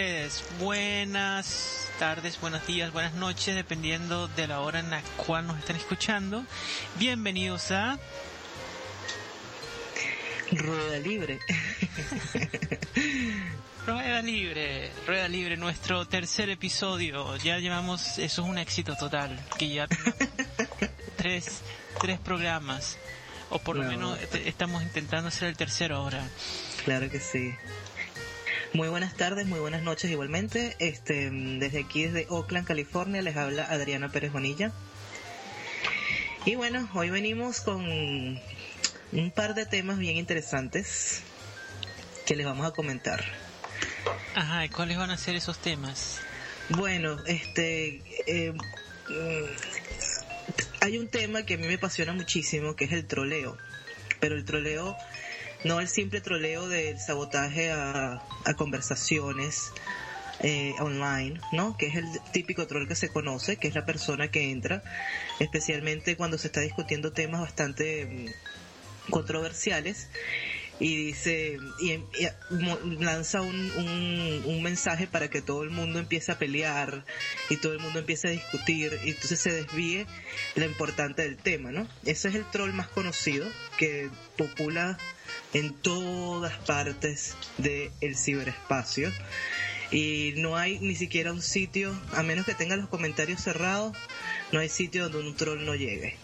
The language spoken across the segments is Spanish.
Ustedes? Buenas tardes, buenos días, buenas noches, dependiendo de la hora en la cual nos están escuchando. Bienvenidos a Rueda libre. Rueda Libre, Rueda Libre, nuestro tercer episodio. Ya llevamos, eso es un éxito total, que ya tenemos tres, tres programas. O por lo No. menos este- estamos intentando hacer el tercero ahora. Claro que sí. Muy buenas tardes, muy buenas noches igualmente. Este, desde aquí, desde Oakland, California, les habla Adriana Pérez Bonilla. Y bueno, hoy venimos con un par de temas bien interesantes que les vamos a comentar. Ajá, ¿y cuáles van a ser esos temas? Bueno, este, eh, mm, hay un tema que a mí me apasiona muchísimo, que es el troleo. Pero el troleo, no el simple troleo del sabotaje a, a conversaciones eh, online, ¿no? Que es el típico troll que se conoce, que es la persona que entra, especialmente cuando se está discutiendo temas bastante mm, controversiales y dice y, mo- lanza un, un, un mensaje para que todo el mundo empiece a pelear y todo el mundo empiece a discutir y entonces se desvíe lo importante del tema, ¿no? Ese es el troll más conocido que popula en todas partes del ciberespacio y no hay ni siquiera un sitio, a menos que tenga los comentarios cerrados, no hay sitio donde un troll no llegue.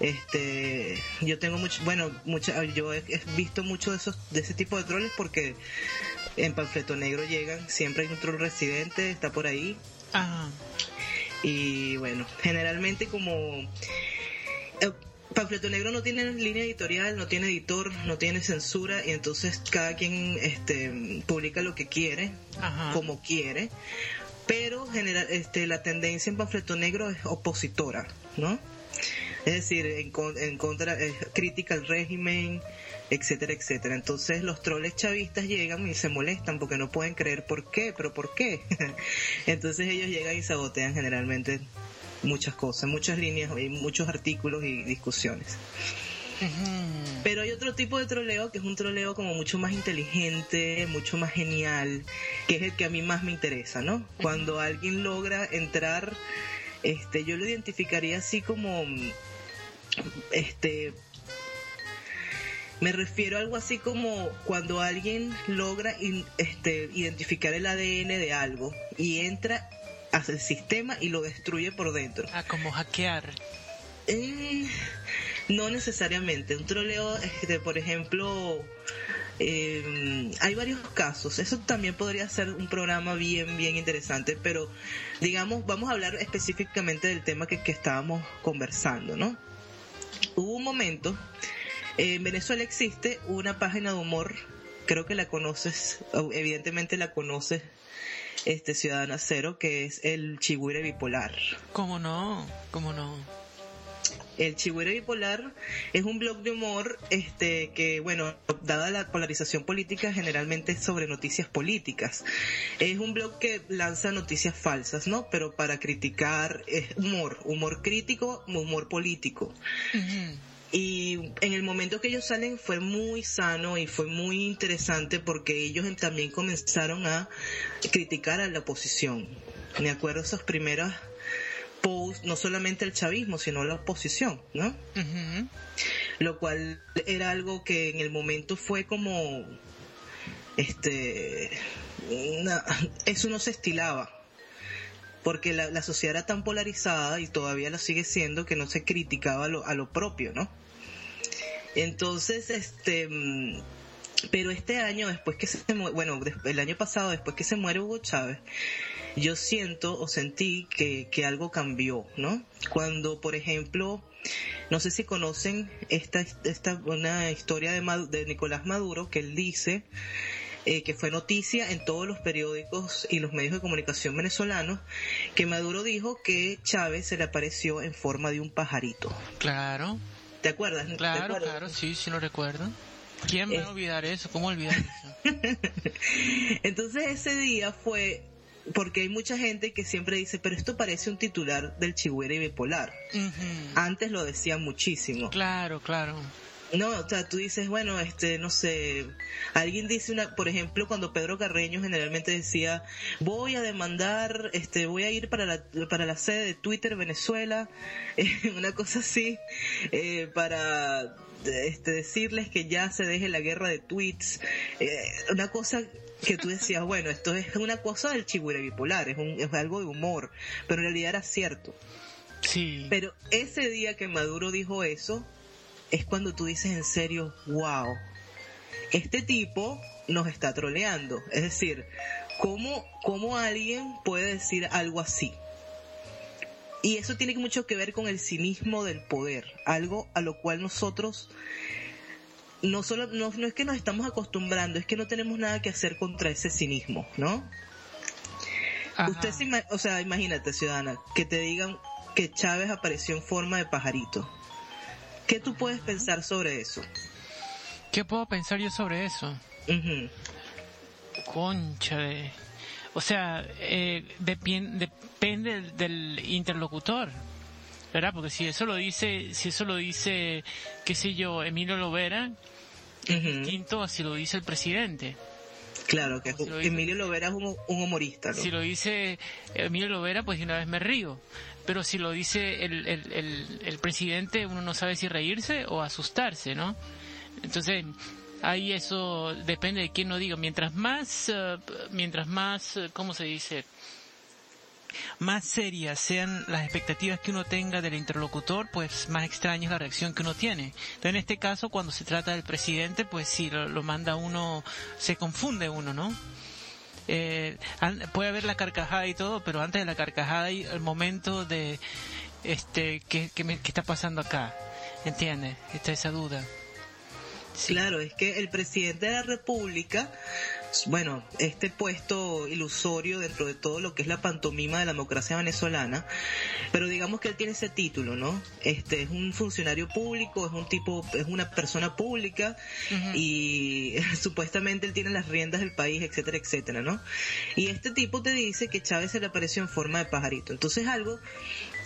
Este, yo tengo mucho, bueno, mucha, yo he, he visto mucho de esos, de ese tipo de trolls porque en Panfleto Negro llegan, siempre hay un troll residente, está por ahí, Ah, y bueno, generalmente como eh, Panfleto Negro no tiene línea editorial, no tiene editor, no tiene censura, y entonces cada quien este, publica lo que quiere, ajá. como quiere, pero general, este, la tendencia en Panfleto Negro es opositora, ¿no? Es decir, en, en contra, eh, crítica al régimen, etcétera, etcétera. Entonces los troles chavistas llegan y se molestan porque no pueden creer por qué, pero por qué. Entonces ellos llegan y sabotean generalmente muchas cosas, muchas líneas y muchos artículos y discusiones. Pero hay otro tipo de troleo que es un troleo como mucho más inteligente, mucho más genial, que es el que a mí más me interesa, ¿no? Cuando alguien logra entrar, este, yo lo identificaría así como, este, me refiero a algo así como cuando alguien logra in- este, identificar el ADN de algo y entra hacia el sistema y lo destruye por dentro. Ah, como hackear. Eh, no necesariamente. Un troleo, este, por ejemplo, eh, hay varios casos. Eso también podría ser un programa bien, bien interesante, pero digamos, vamos a hablar específicamente del tema que, que estábamos conversando, ¿no? Hubo un momento, eh, en Venezuela existe una página de humor, creo que la conoces, evidentemente la conoces, este Ciudadana Cero, que es el Chihuire Bipolar. ¿Cómo no? ¿Cómo no? El Chihuire Bipolar es un blog de humor este que, bueno, dada la polarización política, generalmente es sobre noticias políticas. Es un blog que lanza noticias falsas, ¿no? Pero para criticar es humor, humor crítico, humor político. Y en el momento que ellos salen fue muy sano y fue muy interesante porque ellos también comenzaron a criticar a la oposición. Me acuerdo esos primeros posts, no solamente el chavismo, sino la oposición, ¿no? Lo cual era algo que en el momento fue como, este, una- eso no se estilaba. Porque la, la sociedad era tan polarizada y todavía lo sigue siendo que no se criticaba a lo, a lo propio, ¿no? Entonces, este, mm, pero este año, después que se bueno, el año pasado, después que se muere Hugo Chávez, yo siento o sentí que, que algo cambió, ¿no? Cuando, por ejemplo, no sé si conocen esta, esta una historia de, Mad- de Nicolás Maduro que él dice eh, que fue noticia en todos los periódicos y los medios de comunicación venezolanos que Maduro dijo que Chávez se le apareció en forma de un pajarito. Claro, ¿Te acuerdas? ¿Te claro, acuerdas? claro, sí, sí lo recuerdo. ¿Quién va a olvidar eso? ¿Cómo olvidar eso? Entonces ese día fue porque hay mucha gente que siempre dice, pero esto parece un titular del Chihuahua bipolar. Ujú. Antes lo decían muchísimo. Claro, claro. No, o sea, tú dices, bueno, este, no sé, alguien dice una, por ejemplo, cuando Pedro Carreño generalmente decía, voy a demandar, este, voy a ir para la, para la sede de Twitter Venezuela, eh, una cosa así, eh, para, este, decirles que ya se deje la guerra de tweets, eh, una cosa que tú decías, bueno, esto es una cosa del chihuahua bipolar, es, un, es algo de humor, pero en realidad era cierto. Sí. Pero ese día que Maduro dijo eso, es cuando tú dices en serio, wow, este tipo nos está troleando. Es decir, ¿cómo, cómo alguien puede decir algo así? Y eso tiene mucho que ver con el cinismo del poder, algo a lo cual nosotros no solo no, no es que nos estamos acostumbrando, es que no tenemos nada que hacer contra ese cinismo, ¿no? Ajá. Usted se ima- o sea, imagínate, ciudadana, que te digan que Chávez apareció en forma de pajarito. ¿Qué tú puedes pensar sobre eso? ¿Qué puedo pensar yo sobre eso? Concha de... O sea, eh, depende del interlocutor, ¿verdad? Porque si eso lo dice, si eso lo dice, qué sé yo, Emilio Lovera, es Ujú. distinto a si lo dice el presidente. Claro, que Si lo dice- Emilio Lovera es un, un humorista, ¿no? Si lo dice Emilio Lovera, pues de una vez me río. Pero si lo dice el, el, el, el presidente, uno no sabe si reírse o asustarse, ¿no? Entonces, ahí eso depende de quién lo diga. Mientras más, eh, mientras más, eh, ¿cómo se dice? Más serias sean las expectativas que uno tenga del interlocutor, pues más extraña es la reacción que uno tiene. Entonces, en este caso, cuando se trata del presidente, pues si lo, manda uno, se confunde uno, ¿no? eh, puede haber la carcajada y todo, pero antes de la carcajada hay el momento de, este, ¿qué, me- está pasando acá? ¿Entiendes? Está esa duda. Claro, es que el presidente de la República, bueno, este puesto ilusorio dentro de todo lo que es la pantomima de la democracia venezolana, pero digamos que él tiene ese título, ¿no? Este es un funcionario público, es un tipo, es una persona pública y supuestamente él tiene las riendas del país, etcétera, etcétera, ¿no? Y este tipo te dice que Chávez se le apareció en forma de pajarito. Entonces algo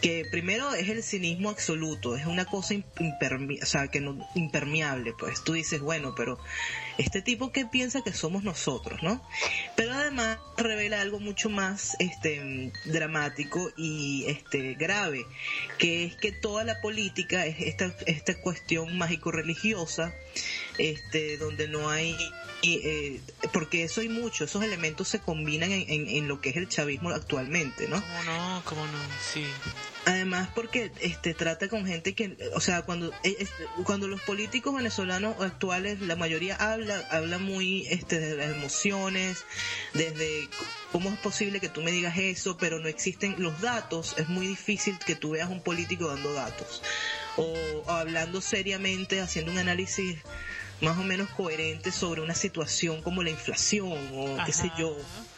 que primero es el cinismo absoluto, es una cosa impermi- o sea, que no, impermeable, pues tú dices, bueno, pero este tipo que piensa que somos nosotros, ¿no? Pero además revela algo mucho más este dramático y este grave, que es que toda la política es esta esta cuestión mágico religiosa, este donde no hay y, eh, porque eso hay mucho, esos elementos se combinan en, en- en lo que es el chavismo actualmente, ¿no? ¿Cómo no? ¿Cómo no? Sí. Además porque este trata con gente que, o sea, cuando eh, cuando los políticos venezolanos actuales, la mayoría habla habla muy este de las emociones, desde cómo es posible que tú me digas eso, pero no existen los datos, es muy difícil que tú veas un político dando datos. O, o hablando seriamente, haciendo un análisis más o menos coherente sobre una situación como la inflación o qué sé yo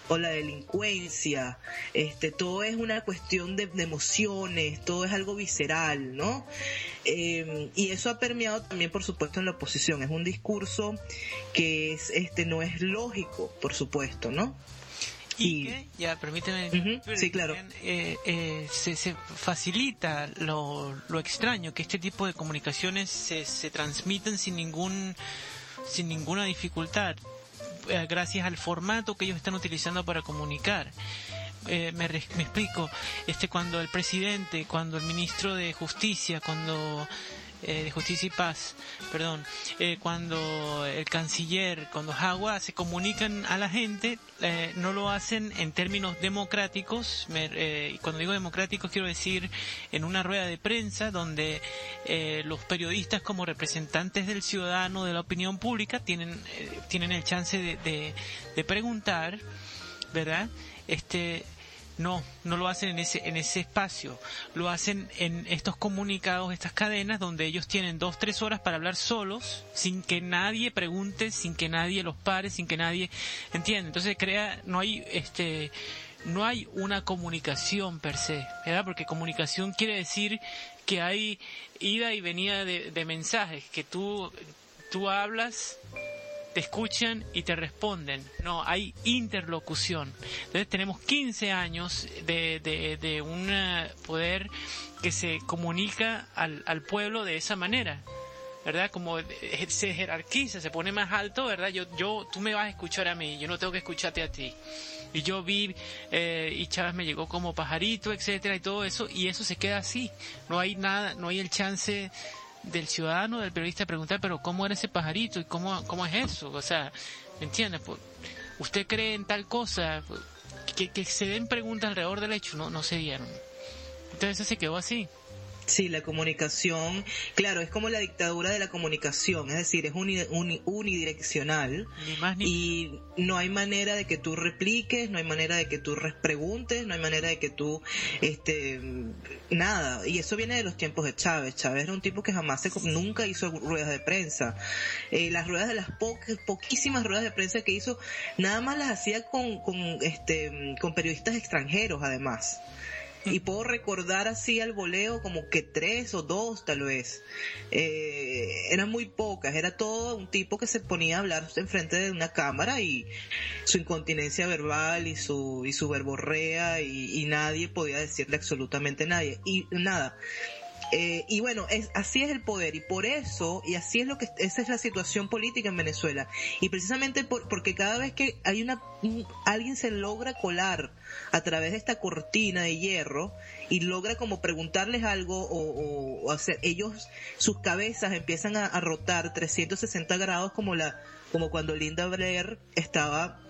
o la delincuencia, este, todo es una cuestión de, de emociones, todo es algo visceral, ¿no? Eh, y eso ha permeado también, por supuesto, en la oposición. Es un discurso que es, este, no es lógico, por supuesto, ¿no? Y que, ya, permíteme. Sí, claro. eh, eh, se, se facilita lo, lo extraño, que este tipo de comunicaciones se, se transmiten sin ningún, sin ninguna dificultad, eh, gracias al formato que ellos están utilizando para comunicar. eh, me, me explico, este, cuando el presidente, cuando el ministro de Justicia, cuando eh, de Justicia y Paz, perdón, eh, cuando el canciller, cuando Jagua se comunican a la gente, eh, no lo hacen en términos democráticos. Me- eh, y cuando digo democráticos quiero decir en una rueda de prensa donde eh, los periodistas como representantes del ciudadano, de la opinión pública, tienen, eh, tienen el chance de, de, de preguntar, ¿verdad? Este, no, no lo hacen en ese, en ese espacio. Lo hacen en estos comunicados, estas cadenas, donde ellos tienen dos, tres horas para hablar solos, sin que nadie pregunte, sin que nadie los pare, sin que nadie entienda. Entonces crea, no hay, este, no hay una comunicación per se, ¿verdad? Porque comunicación quiere decir que hay ida y venida de, de mensajes, que tú, tú hablas, te escuchan y te responden. No, hay interlocución. Entonces tenemos 15 años de, de, de un eh, poder que se comunica al, al pueblo de esa manera. ¿Verdad? Como eh, se jerarquiza, se pone más alto, ¿verdad? Yo, yo, tú me vas a escuchar a mí, yo no tengo que escucharte a ti. Y yo vi, eh, y Chávez me llegó como pajarito, etcétera, y todo eso, y eso se queda así. No hay nada, no hay el chance del ciudadano, del periodista, preguntar, pero ¿cómo era ese pajarito y cómo, cómo es eso? O sea, ¿me entiendes? Pues, ¿Usted cree en tal cosa? Pues, Que, que se den preguntas alrededor del hecho, no, no se dieron. Entonces se quedó así. Sí, la comunicación, claro, es como la dictadura de la comunicación, es decir, es uni- uni- unidireccional Ni más ni y no hay manera de que tú repliques, no hay manera de que tú preguntes, no hay manera de que tú, este, nada. Y eso viene de los tiempos de Chávez. Chávez era un tipo que jamás se, nunca hizo ruedas de prensa. Eh, las ruedas de las po- poquísimas ruedas de prensa que hizo, nada más las hacía con, con, este, con periodistas extranjeros, además. Y puedo recordar así al voleo como que tres o dos tal vez. Eh, eran muy pocas, era todo un tipo que se ponía a hablar enfrente de una cámara y su incontinencia verbal y su, y su verborrea y, nadie podía decirle absolutamente nadie. Y nada. Eh, y bueno, es, así es el poder y por eso, y así es lo que, esa es la situación política en Venezuela. Y precisamente por, porque cada vez que hay una, un- alguien se logra colar a través de esta cortina de hierro y logra como preguntarles algo o hacer, ellos, sus cabezas empiezan a, a rotar 360 grados como la, como cuando Linda Blair estaba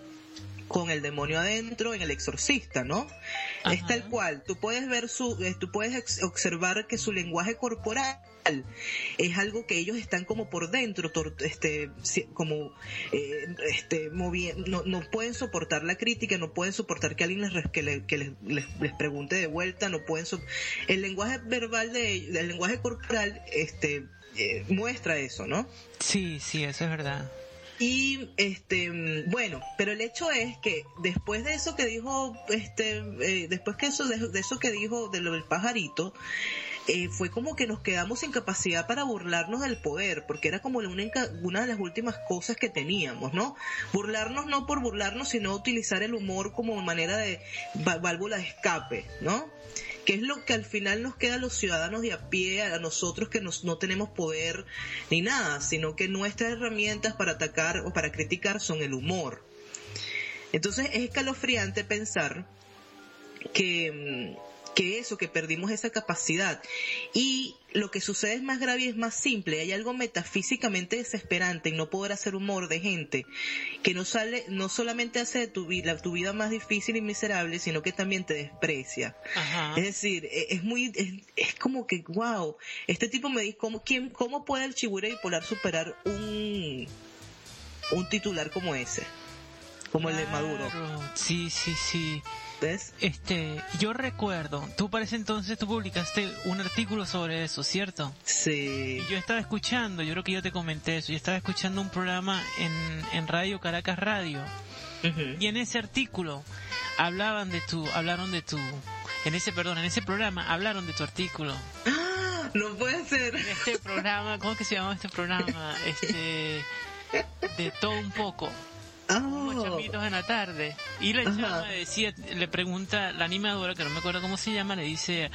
con el demonio adentro en el exorcista, ¿no? Es tal cual. Tú puedes ver su, eh, tú puedes observar que su lenguaje corporal es algo que ellos están como por dentro, este, como, eh, este, moviendo, no, no pueden soportar la crítica, no pueden soportar que alguien les, que, le- que les, les- les pregunte de vuelta, no pueden, so- el lenguaje verbal de ellos, el lenguaje corporal, este, eh, muestra eso, ¿no? Sí, sí, eso es verdad. Y este bueno, pero el hecho es que después de eso que dijo este eh, después que eso de, de eso que dijo de lo del pajarito eh, fue como que nos quedamos sin capacidad para burlarnos del poder, porque era como una, una de las últimas cosas que teníamos, ¿no? Burlarnos no por burlarnos, sino utilizar el humor como manera de válvula de escape, ¿no? que es lo que al final nos queda a los ciudadanos de a pie, a nosotros que no tenemos poder ni nada, sino que nuestras herramientas para atacar o para criticar son el humor. Entonces es escalofriante pensar que, mm, que eso, que perdimos esa capacidad. Y lo que sucede es más grave y es más simple. Hay algo metafísicamente desesperante en no poder hacer humor de gente que no sale, no solamente hace de tu vida, tu vida más difícil y miserable, sino que también te desprecia. Ajá. Es decir, e- es muy, es, es como que, wow, este tipo me dice, ¿cómo, quién, ¿cómo puede el chibure bipolar superar un, un titular como ese? Como el de Maduro, Sí, sí, sí. ¿Ves? Este, yo recuerdo, tú para ese entonces tú publicaste un artículo sobre eso, ¿cierto? Sí. Y yo estaba escuchando, yo creo que yo te comenté eso, yo estaba escuchando un programa en, en Radio Caracas Radio. Y en ese artículo hablaban de tu, hablaron de tu, en ese, perdón, en ese programa hablaron de tu artículo. ¡Ah! No puede ser. En este programa, ¿cómo que se llamaba este programa? Este, de todo un poco. Unos Oh. chamitos en la tarde. Y la chama decía, le pregunta la animadora, que no me acuerdo cómo se llama, le dice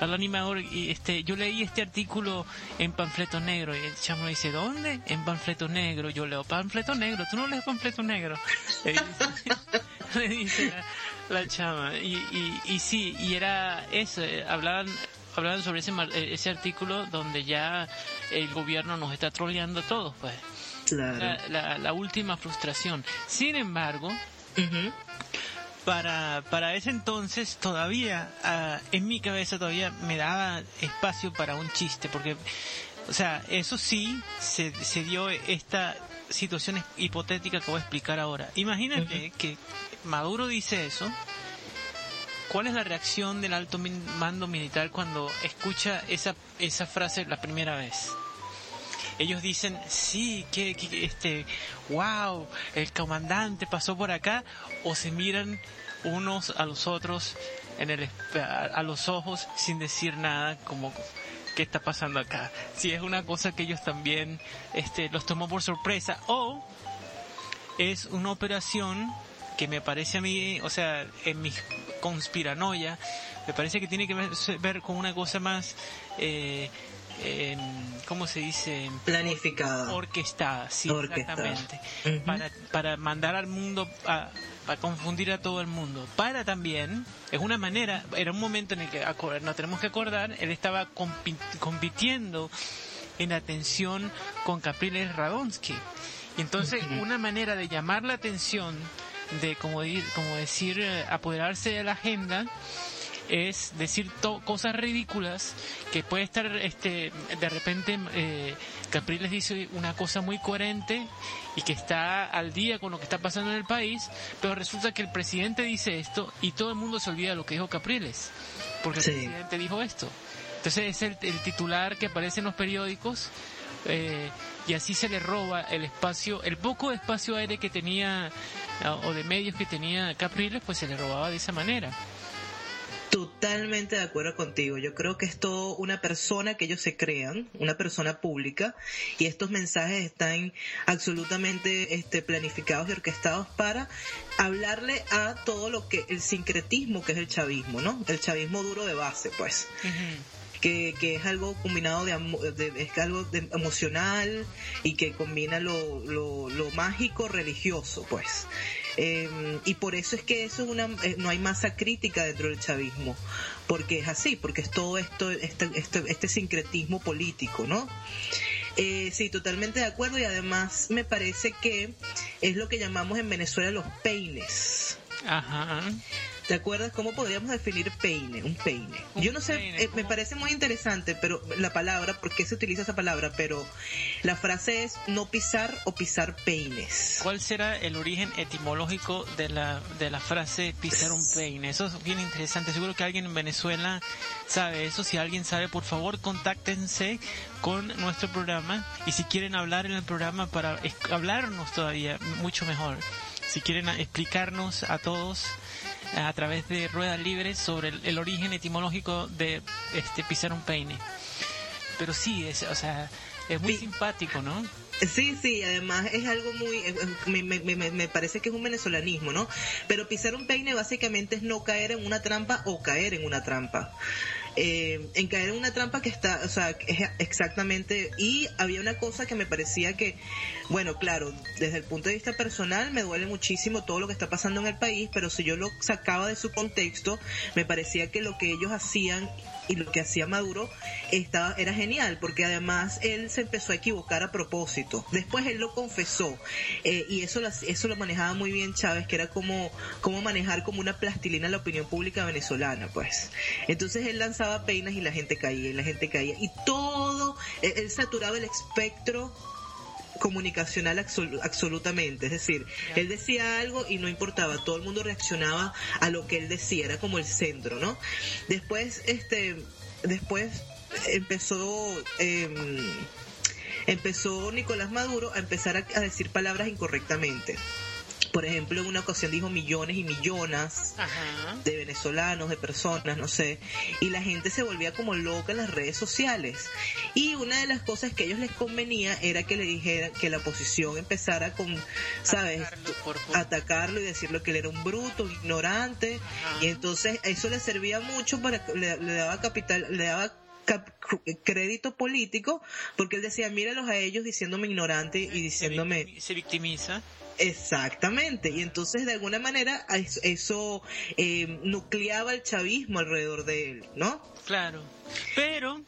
al animador, y este, yo leí este artículo en panfleto negro. Y el chamo le dice, ¿dónde? En panfleto negro. Yo leo panfleto negro, tú no lees panfleto negro. Le dice, le dice la, La chama. Y, y, y sí, y era eso, eh, hablaban hablaban sobre ese, eh, ese artículo donde ya el gobierno nos está troleando a todos, pues. Claro. La, la, la última frustración. Sin embargo, para, para ese entonces todavía, ah, en mi cabeza todavía me daba espacio para un chiste, porque, o sea, eso sí, se, se dio esta situación hipotética que voy a explicar ahora. Imagínate que Maduro dice eso. ¿Cuál es la reacción del alto mando militar cuando escucha esa, esa frase la primera vez? Ellos dicen, sí, que, este, wow, el comandante pasó por acá, o se miran unos a los otros en el, a, los ojos sin decir nada, como, ¿qué está pasando acá? Si es una cosa que ellos también, este, los tomó por sorpresa, o es una operación que me parece a mí, o sea, en mi conspiranoia, me parece que tiene que ver con una cosa más, eh, em, ¿cómo se dice? Planificada. Orquestada, sí, Orquestada. exactamente. Para, para mandar al mundo, a, a confundir a todo el mundo. Para también, es una manera, era un momento en el que, nos tenemos que acordar, él estaba compi- compitiendo en atención con Capriles Radonsky. Y entonces, una manera de llamar la atención, de como decir, eh, apoderarse de la agenda, es decir to- cosas ridículas que puede estar este de repente eh, Capriles dice una cosa muy coherente y que está al día con lo que está pasando en el país pero resulta que el presidente dice esto y todo el mundo se olvida de lo que dijo Capriles porque el presidente dijo esto entonces es el, el titular que aparece en los periódicos eh, y así se le roba el espacio, el poco espacio aire que tenía o de medios que tenía Capriles, pues se le robaba de esa manera. Totalmente de acuerdo contigo. Yo creo que es todo una persona que ellos se crean, una persona pública, y estos mensajes están absolutamente este, planificados y orquestados para hablarle a todo lo que el sincretismo que es el chavismo, ¿no? El chavismo duro de base, pues. que, que es algo combinado de, de- es algo de- emocional y que combina lo, lo, lo mágico religioso pues Eh, y por eso es que eso es una eh, no hay masa crítica dentro del chavismo porque es así porque es todo esto este, este, este sincretismo político no eh, sí, totalmente de acuerdo y además me parece que es lo que llamamos en Venezuela los peines. Ajá. ¿Te acuerdas cómo podríamos definir peine? Un peine. Un Yo no sé, peine, eh, me parece muy interesante, pero la palabra, ¿por qué se utiliza esa palabra? Pero la frase es no pisar o pisar peines. ¿Cuál será el origen etimológico de la, de la frase pisar un peine? Eso es bien interesante. Seguro que alguien en Venezuela sabe eso. Si alguien sabe, por favor, contáctense con nuestro programa. Y si quieren hablar en el programa para hablarnos todavía mucho mejor. Si quieren explicarnos a todos a través de ruedas libres sobre el, el origen etimológico de este pisar un peine. Pero sí, es, o sea, es muy simpático, ¿no? Sí, sí, además es algo muy, eh, me, me- me- me parece que es un venezolanismo, ¿no? Pero pisar un peine básicamente es no caer en una trampa o caer en una trampa. Eh, en caer en una trampa que está, o sea, exactamente, y había una cosa que me parecía que, bueno, claro, desde el punto de vista personal me duele muchísimo todo lo que está pasando en el país, pero si yo lo sacaba de su contexto, me parecía que lo que ellos hacían y lo que hacía Maduro estaba, era genial, porque además él se empezó a equivocar a propósito. Después él lo confesó, eh, y eso, eso lo manejaba muy bien Chávez, que era como, como manejar como una plastilina la opinión pública venezolana, pues. Entonces él lanzaba peinas y la gente caía, y la gente caía, y todo, él, él saturaba el espectro comunicacional absolu- absolutamente, es decir, él decía algo y no importaba, todo el mundo reaccionaba a lo que él decía, era como el centro, ¿no? Después, este, después empezó, em, empezó Nicolás Maduro a empezar a, a decir palabras incorrectamente. Por ejemplo, en una ocasión dijo millones y millonas Ajá. de venezolanos, de personas, no sé, y la gente se volvía como loca en las redes sociales. Y una de las cosas que a ellos les convenía era que le dijeran que la oposición empezara con, ¿sabes? Atacarlo por- por- Atacarlo y decirle que él era un bruto, un ignorante, Ajá. y entonces eso le servía mucho para, que- le, le daba capital, le daba crédito político, porque él decía, míralos a ellos diciéndome ignorante y diciéndome... se victimiza. Exactamente, y entonces de alguna manera eso, eh, nucleaba el chavismo alrededor de él, ¿no? Claro, pero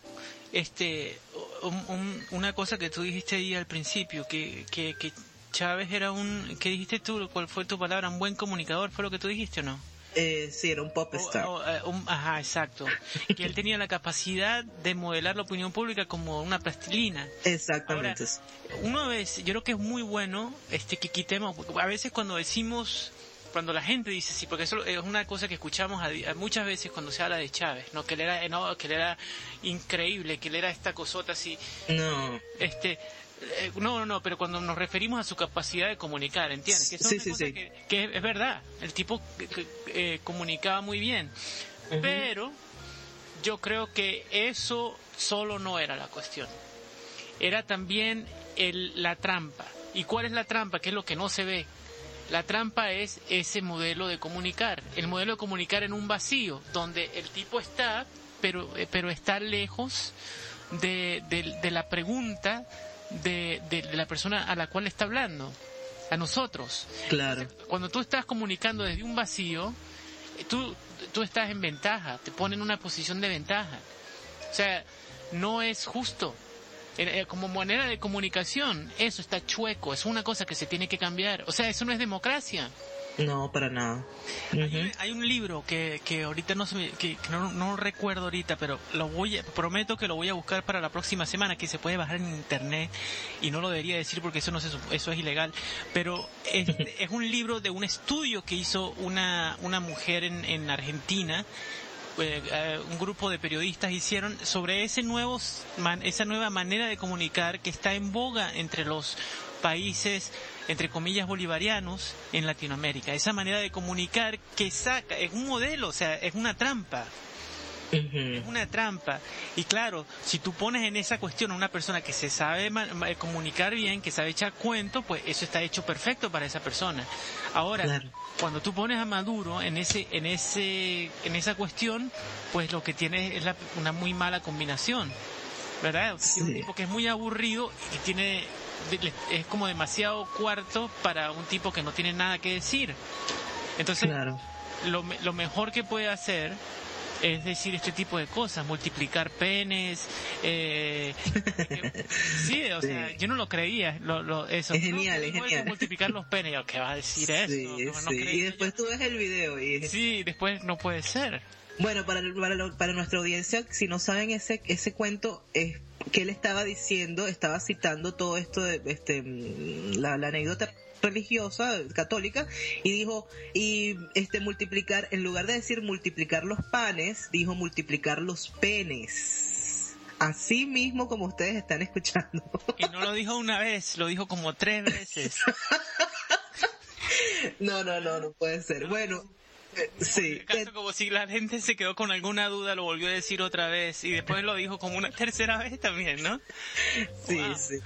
este un- un- una cosa que tú dijiste ahí al principio, que, que, que Chávez era un, ¿qué dijiste tú? ¿Cuál fue tu palabra? Un buen comunicador, ¿fue lo que tú dijiste o no? Eh, sí, era un pop star. o, eh, un- ajá, exacto. Que él tenía la capacidad de modelar la opinión pública como una plastilina. Exactamente. Ahora, Una vez, yo creo que es muy bueno este que quitemos, a veces cuando decimos, cuando la gente dice sí, porque eso es una cosa que escuchamos a muchas veces cuando se habla de Chávez, no que él era, no, que él era increíble, que él era esta cosota así, no, este eh, no, no, no, pero cuando nos referimos a su capacidad de comunicar, ¿entiendes? Que eso Sí, es sí, cosa sí. Que, que es verdad, el tipo eh, comunicaba muy bien, pero yo creo que eso solo no era la cuestión, era también el, la trampa. ¿Y cuál es la trampa? ¿Qué es lo que no se ve? La trampa es ese modelo de comunicar, el modelo de comunicar en un vacío, donde el tipo está, pero, eh, pero está lejos de, de- de la pregunta de, de la persona a la cual está hablando, a nosotros. claro. Cuando tú estás comunicando desde un vacío, eh, tú, tú estás en ventaja, te ponen en una posición de ventaja. O sea, no es justo. Eh, eh, Como manera de comunicación, eso está chueco, es una cosa que se tiene que cambiar. O sea, eso no es democracia. No, para nada. Hay, un- hay un libro que, que ahorita no se me- que, que no, no recuerdo ahorita, pero lo voy a- prometo que lo voy a buscar para la próxima semana, que se puede bajar en internet y no lo debería decir porque eso no se eso es ilegal, pero es, es un libro de un estudio que hizo una una mujer en, en Argentina. eh, eh, un grupo de periodistas hicieron sobre ese nuevos man- esa nueva manera de comunicar que está en boga entre los países entre comillas bolivarianos en Latinoamérica esa manera de comunicar que saca es un modelo o sea es una trampa es una trampa. Y claro, si tú pones en esa cuestión a una persona que se sabe comunicar bien, que sabe echar cuentos, pues eso está hecho perfecto para esa persona. Ahora, Claro. cuando tú pones a Maduro en ese, en ese, en esa cuestión, pues lo que tiene es la- una muy mala combinación, ¿verdad? Un Sí. tipo que es muy aburrido y que tiene, es como demasiado cuarto para un tipo que no tiene nada que decir. Entonces, Claro. lo, lo mejor que puede hacer es decir este tipo de cosas, multiplicar penes. Eh, sí, o Sí. sea, yo no lo creía, lo, lo- eso. Es genial, es genial. multiplicar los penes, yo, ¿qué va a decir eso? Sí, no sí. Y yo. después tú ves el video y Sí, después no puede ser. Bueno, para, para, lo- para nuestra audiencia, si no saben ese, ese cuento, es que él estaba diciendo, estaba citando todo esto de este, mm, la, la anécdota religiosa católica y dijo y este multiplicar en lugar de decir multiplicar los panes dijo multiplicar los penes. Así mismo como ustedes están escuchando. Y no lo dijo una vez, lo dijo como tres veces. no no no no puede ser. Bueno sí Caso como si la gente se quedó con alguna duda, lo volvió a decir otra vez y después lo dijo como una tercera vez también, ¿no? Sí, Wow. sí.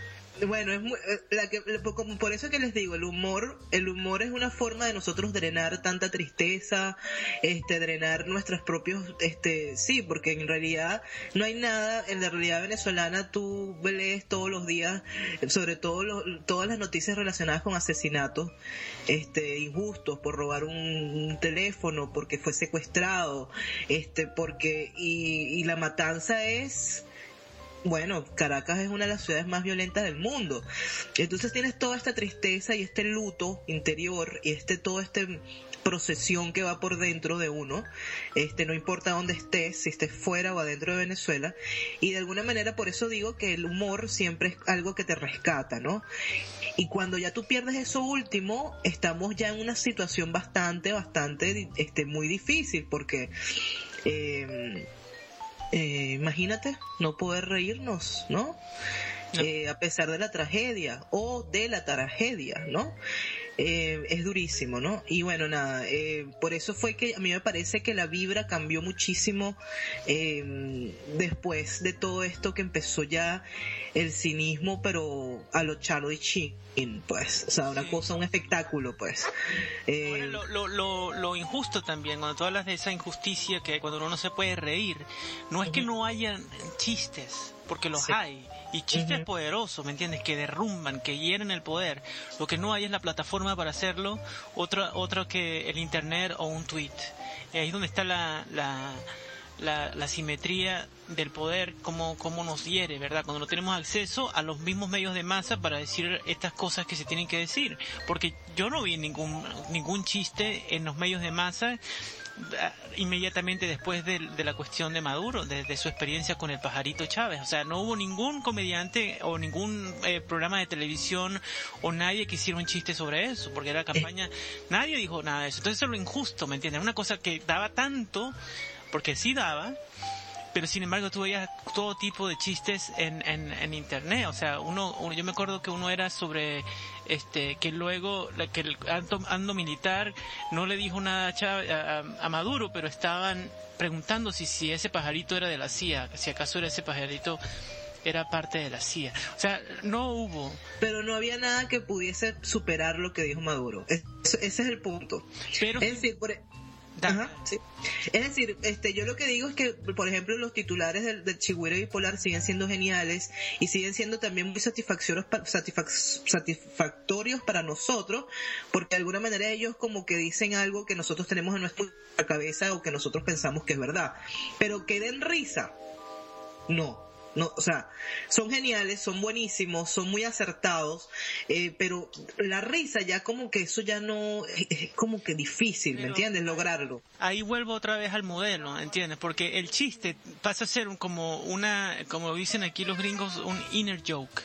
Bueno, es muy- eh, la que, como por eso que les digo, el humor, el humor es una forma de nosotros drenar tanta tristeza, este, drenar nuestros propios, este, sí, porque en realidad no hay nada, en la realidad venezolana tú lees todos los días, sobre todo los- todas las noticias relacionadas con asesinatos, este, injustos por robar un, un teléfono, porque fue secuestrado, este, porque, y, y la matanza es bueno, Caracas es una de las ciudades más violentas del mundo. Entonces tienes toda esta tristeza y este luto interior y este todo este procesión que va por dentro de uno, este no importa dónde estés, si estés fuera o adentro de Venezuela, y de alguna manera por eso digo que el humor siempre es algo que te rescata, ¿no? Y cuando ya tú pierdes eso último, estamos ya en una situación bastante, bastante, este, muy difícil, porque eh, eh, imagínate no poder reírnos, ¿no? Eh, a pesar de la tragedia o de la tragedia, ¿no? Eh, es durísimo, ¿no? Y bueno, nada, eh, por eso fue que a mí me parece que la vibra cambió muchísimo eh, después de todo esto que empezó ya el cinismo, pero a lo Charlie Sheen, pues, o sea, una Sí. cosa, un espectáculo, pues. Eh, Ahora, lo, lo, lo, lo injusto también, cuando tú hablas de esa injusticia que cuando uno no se puede reír, no es que no hayan chistes, porque los Sí. hay. Y chistes Ujú. poderosos, ¿me entiendes? Que derrumban, que hieren el poder. Lo que no hay es la plataforma para hacerlo, otra, otra que el internet o un tweet. Y ahí es donde está la, la, la, la simetría del poder, cómo, cómo nos hiere, ¿verdad? Cuando no tenemos acceso a los mismos medios de masa para decir estas cosas que se tienen que decir. Porque yo no vi ningún, ningún chiste en los medios de masa inmediatamente después de, de la cuestión de Maduro, de, de su experiencia con el pajarito Chávez. O sea, no hubo ningún comediante o ningún eh, programa de televisión o nadie que hiciera un chiste sobre eso, porque era campaña, nadie dijo nada de eso. Entonces eso es lo injusto, ¿me entiendes? Una cosa que daba tanto, porque sí daba, pero sin embargo tú veías todo tipo de chistes en, en, en internet, o sea, uno, uno- yo me acuerdo que uno era sobre este que luego la- que el ando, ando militar no le dijo nada a, Chávez- a, a- Maduro, pero estaban preguntando si si ese pajarito era de la CIA, si acaso era ese pajarito era parte de la CIA. O sea, no hubo. Pero no había nada que pudiese superar lo que dijo Maduro. Es- ese es el punto. Pero Es decir, por, e- Ajá, sí. Es decir, este, yo lo que digo es que, por ejemplo, los titulares del, del Chihuahua bipolar siguen siendo geniales y siguen siendo también muy satisfactorios, satisfac- satisfactorios para nosotros, porque de alguna manera ellos como que dicen algo que nosotros tenemos en nuestra cabeza o que nosotros pensamos que es verdad. Pero que den risa, no. No, o sea, son geniales, son buenísimos, son muy acertados, eh, pero la risa ya como que eso ya no es, como que difícil, ¿me entiendes? Lograrlo. ahí vuelvo otra vez al modelo, ¿entiendes? Porque el chiste pasa a ser un- como una, como dicen aquí los gringos, un inner joke.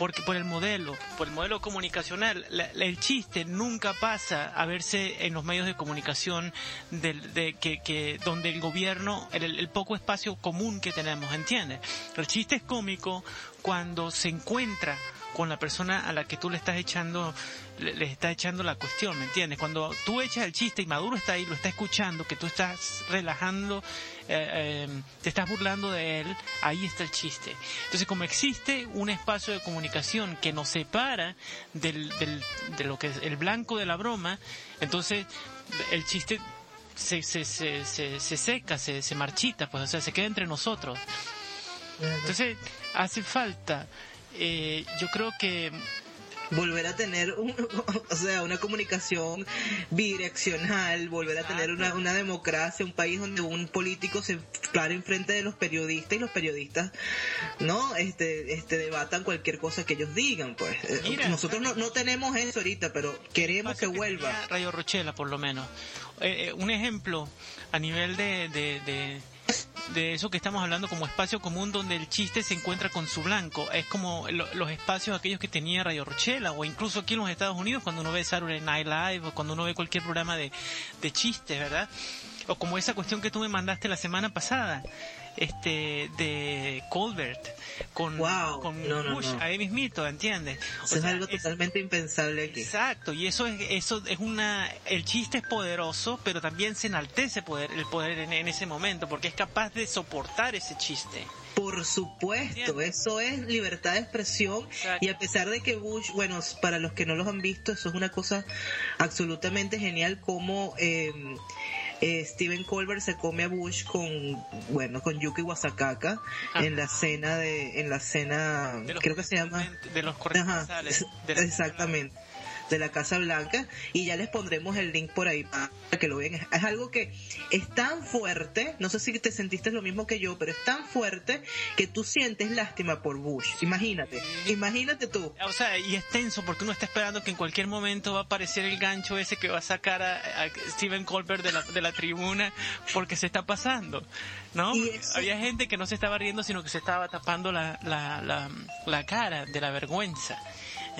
Porque por el modelo, por el modelo comunicacional, la- el chiste nunca pasa a verse en los medios de comunicación del- de, que, que donde el gobierno, el, poco espacio común que tenemos, ¿entiendes? El chiste es cómico cuando se encuentra con la persona a la que tú le estás echando le, le estás echando la cuestión, ¿me entiendes? Cuando tú echas el chiste y Maduro está ahí, lo está escuchando, que tú estás relajando, eh, eh, te estás burlando de él, ahí está el chiste. Entonces, como existe un espacio de comunicación que nos separa del, del- de lo que es el blanco de la broma, entonces el chiste se, se, se, se, se seca, se, se marchita, pues, o sea, se queda entre nosotros. Entonces, hace falta, eh, yo creo que volver a tener un, o sea, una comunicación bidireccional, volver a tener una, una democracia, un país donde un político se pare enfrente de los periodistas y los periodistas no este este debatan cualquier cosa que ellos digan, pues. Eh, Mira. Nosotros no, no tenemos eso ahorita, pero queremos que vuelva. Rayo Rochela, por lo menos. Eh, eh, un ejemplo a nivel de, de, de, de eso que estamos hablando como espacio común donde el chiste se encuentra con su blanco. Es como lo- los espacios aquellos que tenía Radio Rochela o incluso aquí en los Estados Unidos cuando uno ve Saturday Night Live o cuando uno ve cualquier programa de, de chistes, ¿verdad? O como esa cuestión que tú me mandaste la semana pasada, este, de Colbert con, Wow, con no, no, Bush, no. ahí mismito, ¿entiendes? O Eso es algo es- totalmente impensable aquí. Exacto, y eso es, eso es una, el chiste es poderoso, pero también se enaltece poder, el poder en, en ese momento, porque es capaz de soportar ese chiste. Por supuesto, eso es libertad de expresión Exacto. y a pesar de que Bush, bueno, para los que no los han visto, eso es una cosa absolutamente genial como eh, eh, Stephen Colbert se come a Bush con, bueno, con Yuki Wasakaka Ajá. en la cena de, en la cena, creo que se llama, De los Ajá, corresponsales. de la- exactamente de la Casa Blanca y ya les pondremos el link por ahí para que lo vean. Es, algo que es tan fuerte, no sé si te sentiste lo mismo que yo, pero es tan fuerte que tú sientes lástima por Bush. Imagínate, imagínate tú. O sea, y es tenso porque uno está esperando que en cualquier momento va a aparecer el gancho ese que va a sacar a, a Stephen Colbert de la, de la tribuna porque se está pasando, ¿no? Eso- Había gente que no se estaba riendo, sino que se estaba tapando la, la, la, la cara de la vergüenza.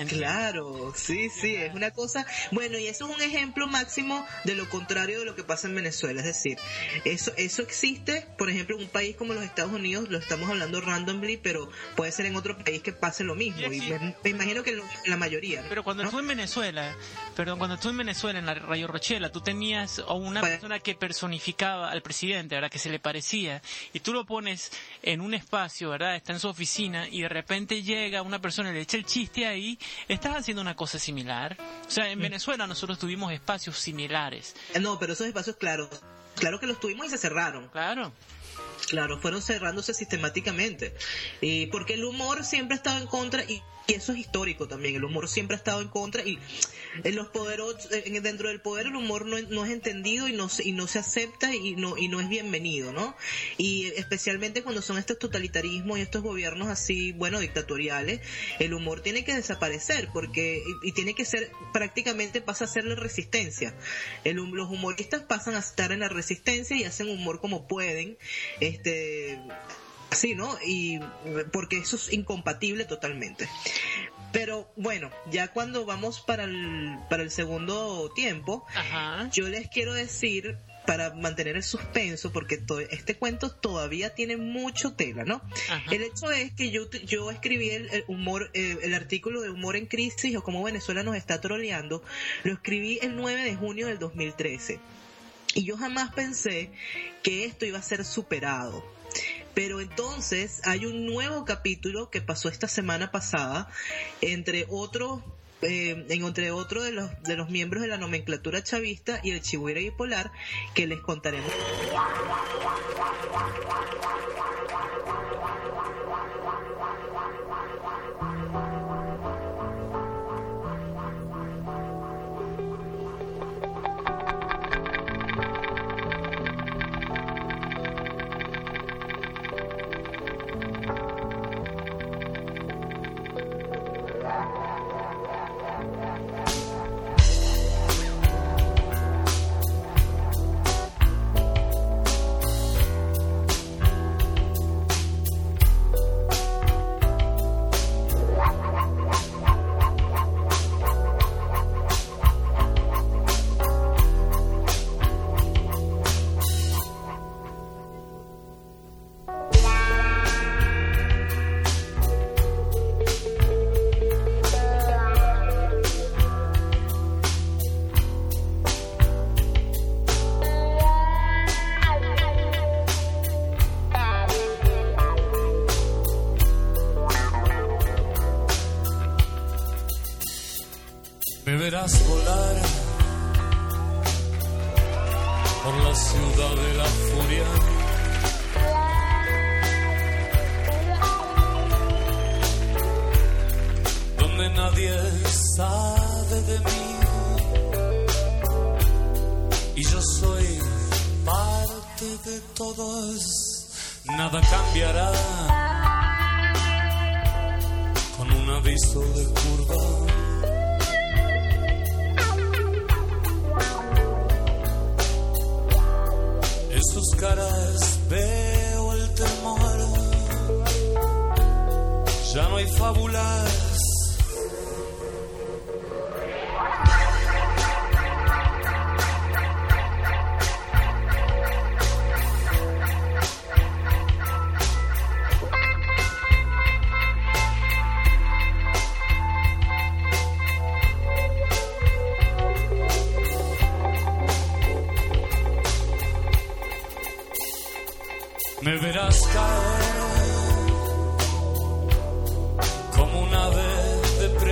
Claro, sí, sí, es una cosa. Bueno, y eso es un ejemplo máximo de lo contrario de lo que pasa en Venezuela. Es decir, eso, eso existe, por ejemplo, en un país como los Estados Unidos, lo estamos hablando randomly, pero puede ser en otro país que pase lo mismo. Sí, Y me, me imagino que lo- la mayoría. Pero cuando ¿no? en Venezuela, perdón, cuando tú en Venezuela, en la Rayo Rochela, tú tenías a una Bueno. persona que personificaba al presidente, ¿verdad? Que se le parecía, y tú lo pones en un espacio, ¿verdad? Está en su oficina, y de repente llega una persona y le echa el chiste ahí, estás haciendo una cosa similar. O sea, en Venezuela nosotros tuvimos espacios similares. No, pero esos espacios, claro, claro que los tuvimos y se cerraron. Claro. Claro, fueron cerrándose sistemáticamente. Y porque el humor siempre ha estado en contra y, y eso es histórico también. El humor siempre ha estado en contra y en los poderosos, en- dentro del poder el humor no, es- entendido y no y no se acepta y no y no es bienvenido, ¿no? Y especialmente cuando son estos totalitarismos y estos gobiernos así, bueno, dictatoriales, el humor tiene que desaparecer porque y, y tiene que ser prácticamente pasa a ser la resistencia. El los humoristas pasan a estar en la resistencia y hacen humor como pueden, este así, ¿no? Y porque eso es incompatible totalmente. Pero bueno, ya cuando vamos para el, para el segundo tiempo, Ajá. yo les quiero decir para mantener el suspenso, porque este cuento todavía tiene mucho tela, ¿no? Ajá. El hecho es que yo, yo escribí el, el humor, eh, el artículo de humor en crisis o cómo Venezuela nos está troleando, lo escribí el 9 de junio del 2013. Y yo jamás pensé que esto iba a ser superado. Pero entonces hay un nuevo capítulo que pasó esta semana pasada, entre otros, eh, en entre otro de los, de los miembros de la nomenclatura chavista y el chihuahua bipolar, que les contaremos.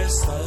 De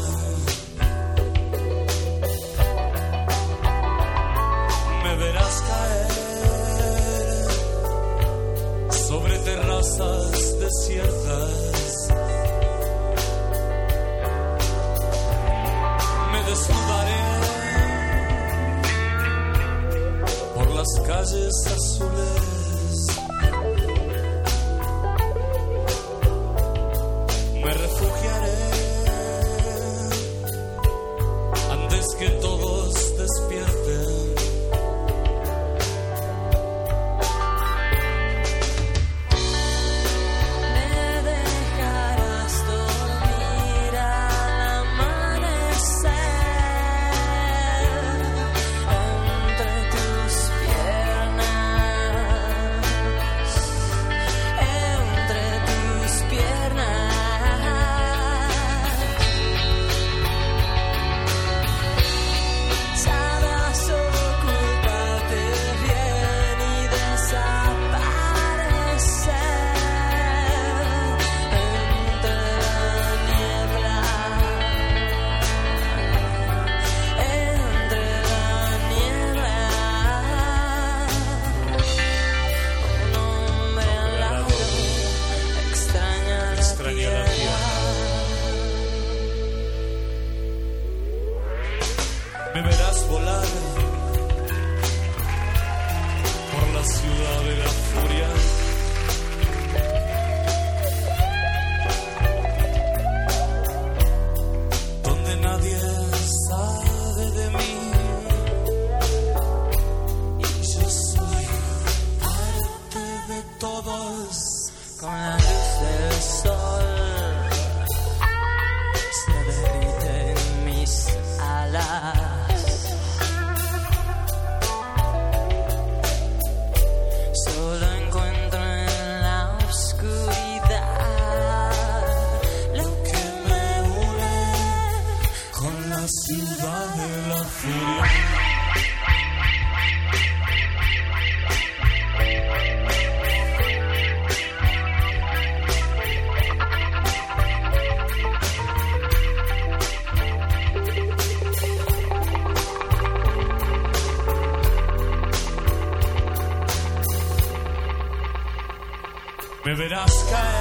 verás caer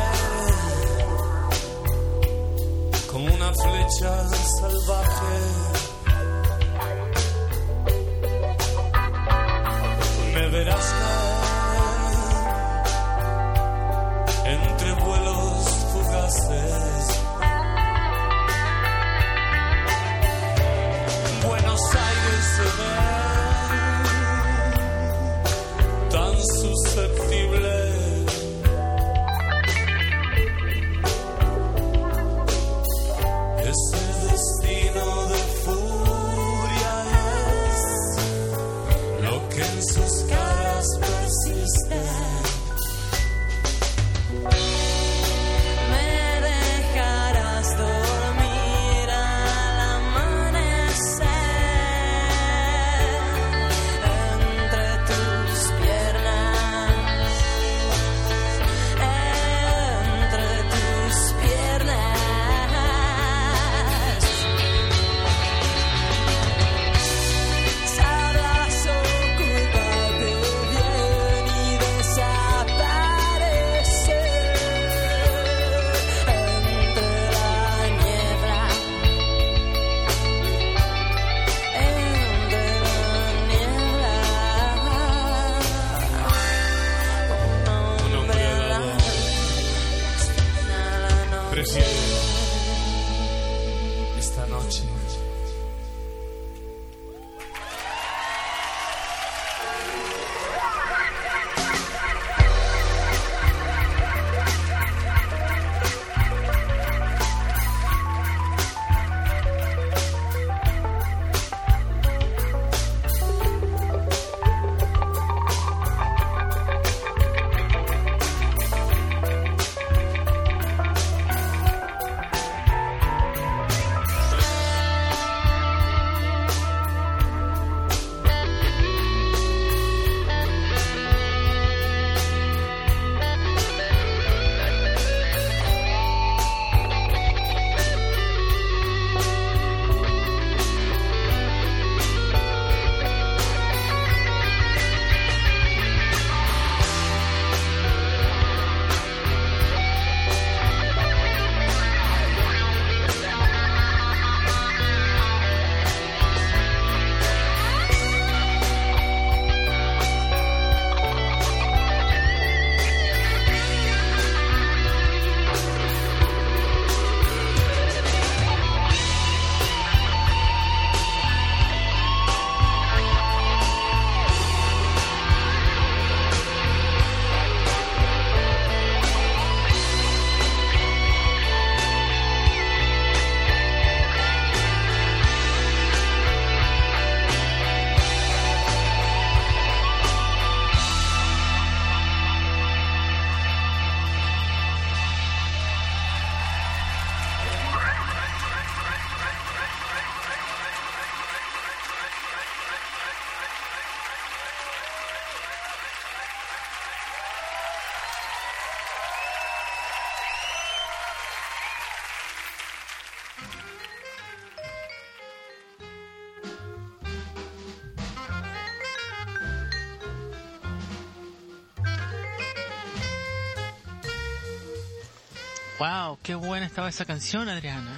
Wow, qué buena estaba esa canción, Adriana.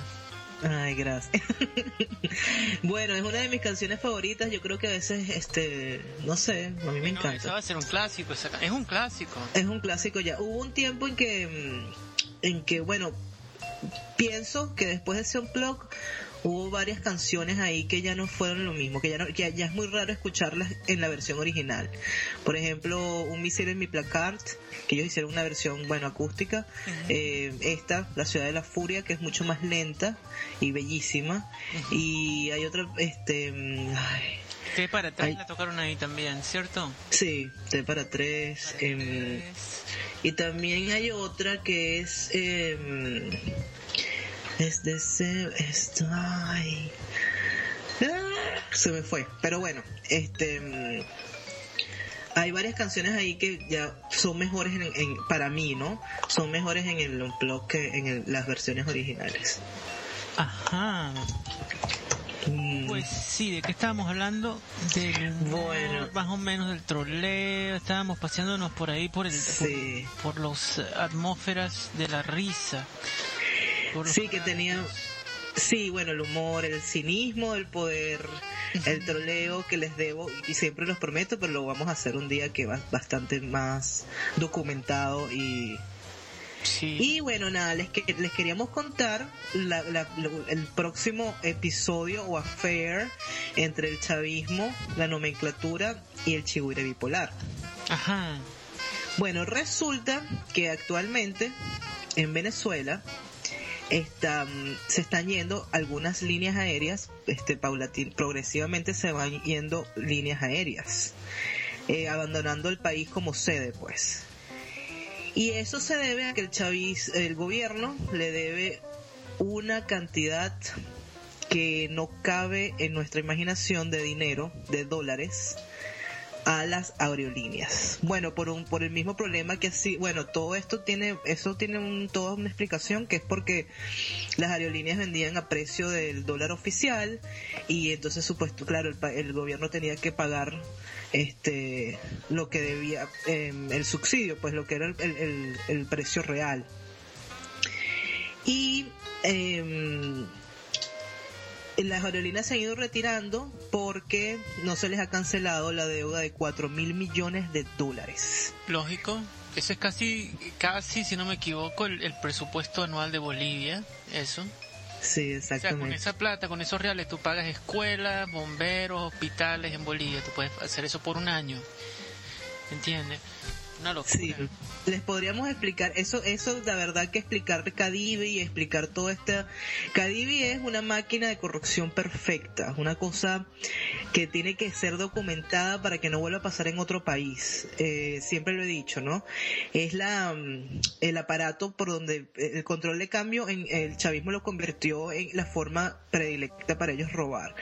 Ay, gracias. bueno, es una de mis canciones favoritas. Yo creo que a veces, este, no sé, a mí me No, encanta. esa va a ser un clásico, esa es un clásico. Es un clásico ya. Hubo un tiempo en que, en que, bueno, pienso que después de ese unplug hubo varias canciones ahí que ya no fueron lo mismo, que ya, no, que ya es muy raro escucharlas en la versión original. Por ejemplo, Un misil en mi placard, que ellos hicieron una versión, bueno, acústica. Eh, esta, La ciudad de la furia, que es mucho más lenta y bellísima. Y hay otra, este, ay, T para Ay. la tocaron ahí también, ¿cierto? sí, T para tres. em, y también hay otra que es, em, es de ese, esto, ay, ah, se me fue. Pero bueno, este, mm, hay varias canciones ahí que ya son mejores en, en- para mí, ¿no? Son mejores en el unplug que en el- las versiones originales. Ajá. Mm, Pues sí, ¿de qué estábamos hablando? Del humor, Bueno. más o menos del troleo, estábamos paseándonos por ahí por el Sí. por, por los eh, atmósferas de la risa. Sí, que tenía. Sí, bueno, el humor, el cinismo, el poder, el troleo que les debo y siempre los prometo, pero lo vamos a hacer un día que va bastante más documentado y Sí. y bueno, nada, les, que- les queríamos contar la- la- el próximo episodio o affair entre el chavismo, la nomenclatura y el chihuire bipolar. Ajá. Bueno, resulta que actualmente en Venezuela está, mm, se están yendo algunas líneas aéreas, este, paulatin, progresivamente se van yendo líneas aéreas, eh, abandonando el país como sede, pues. Y eso se debe a que el chavis, el gobierno le debe una cantidad que no cabe en nuestra imaginación de dinero, de dólares, a las aerolíneas. Bueno, por un por el mismo problema que así, bueno, todo esto tiene eso tiene un, toda una explicación que es porque las aerolíneas vendían a precio del dólar oficial y entonces supuesto, claro, el, el gobierno tenía que pagar este lo que debía eh, el subsidio, pues lo que era el, el- el- precio real. Y em, las aerolíneas se han ido retirando porque no se les ha cancelado la deuda de 4 mil millones de dólares. Lógico. Ese es casi, casi, si no me equivoco, el, el presupuesto anual de Bolivia. Eso. Sí, O sea, con exactamente. esa plata, con esos reales, tú pagas escuelas, bomberos, hospitales en Bolivia. Tú puedes hacer eso por un año. ¿Entiendes? Sí, les podríamos explicar, eso, eso la verdad que explicar Cadivi y explicar todo esta... Cadivi es una máquina de corrupción perfecta, una cosa que tiene que ser documentada para que no vuelva a pasar en otro país. Eh, siempre lo he dicho, ¿no? Es la mm, el aparato por donde el control de cambio en el chavismo lo convirtió en la forma predilecta para ellos robar.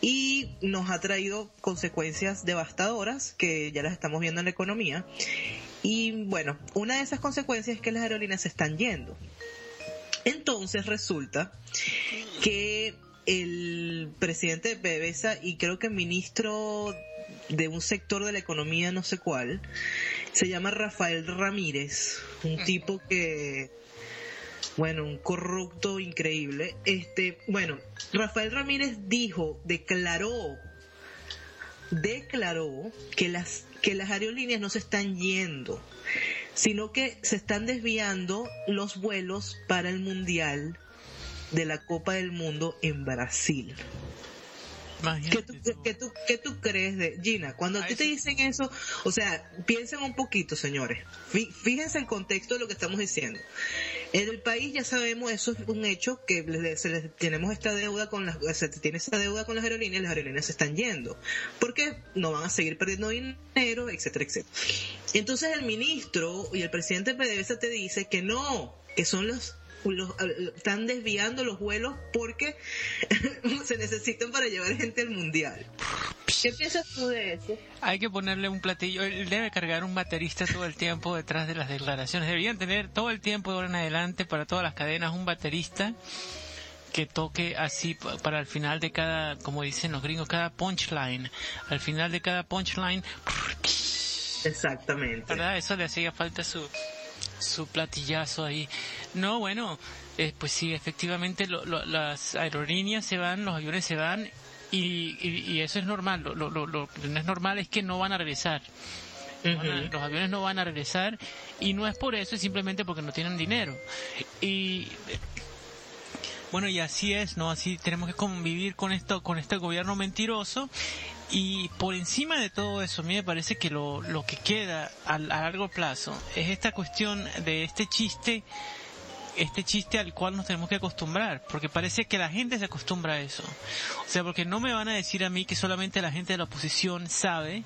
Y nos ha traído consecuencias devastadoras que ya las estamos viendo en la economía. Y bueno, una de esas consecuencias es que las aerolíneas se están yendo. Entonces resulta que el presidente de PDVSA y creo que ministro de un sector de la economía, no sé cuál, se llama Rafael Ramírez, un tipo que, bueno, un corrupto increíble. Este, bueno, Rafael Ramírez dijo, declaró, declaró que las que las aerolíneas no se están yendo, sino que se están desviando los vuelos para el mundial de la Copa del Mundo en Brasil. ¿Qué tú, tú. qué tú- qué tú crees de Gina? Cuando A ti te dicen eso, o sea, piensen un poquito, señores. Fí- Fíjense el contexto de lo que estamos diciendo. En el país ya sabemos, eso es un hecho, que le- se les- tenemos esta deuda con las, se tiene esa deuda con las aerolíneas, las aerolíneas se están yendo. Porque no van a seguir perdiendo dinero, etcétera, etcétera. Entonces el ministro y el presidente de PDVSA te dice que no, que son los los, están desviando los vuelos porque se necesitan para llevar gente al mundial. ¿Qué piensas tú de eso? Hay que ponerle un platillo. Él debe cargar un baterista todo el tiempo detrás de las declaraciones. Deberían tener todo el tiempo de ahora en adelante para todas las cadenas un baterista que toque así pa- para el final de cada, como dicen los gringos, cada punchline. Al final de cada punchline, Exactamente. ¿verdad? Eso le hacía falta su, su platillazo ahí. No, bueno, eh, pues sí, efectivamente lo- lo- las aerolíneas se van, los aviones se van y, y, y eso es normal. Lo, lo, que no es normal es que no van a regresar. Van a- Ujú. los aviones no van a regresar y no es por eso, es simplemente porque no tienen dinero. Y Bueno, y así es, ¿no? Así tenemos que convivir con esto, con este gobierno mentiroso. Y por encima de todo eso, a mí me parece que lo, lo que queda a, a largo plazo es esta cuestión de este chiste, este chiste al cual nos tenemos que acostumbrar, porque parece que la gente se acostumbra a eso. O sea, porque no me van a decir a mí que solamente la gente de la oposición sabe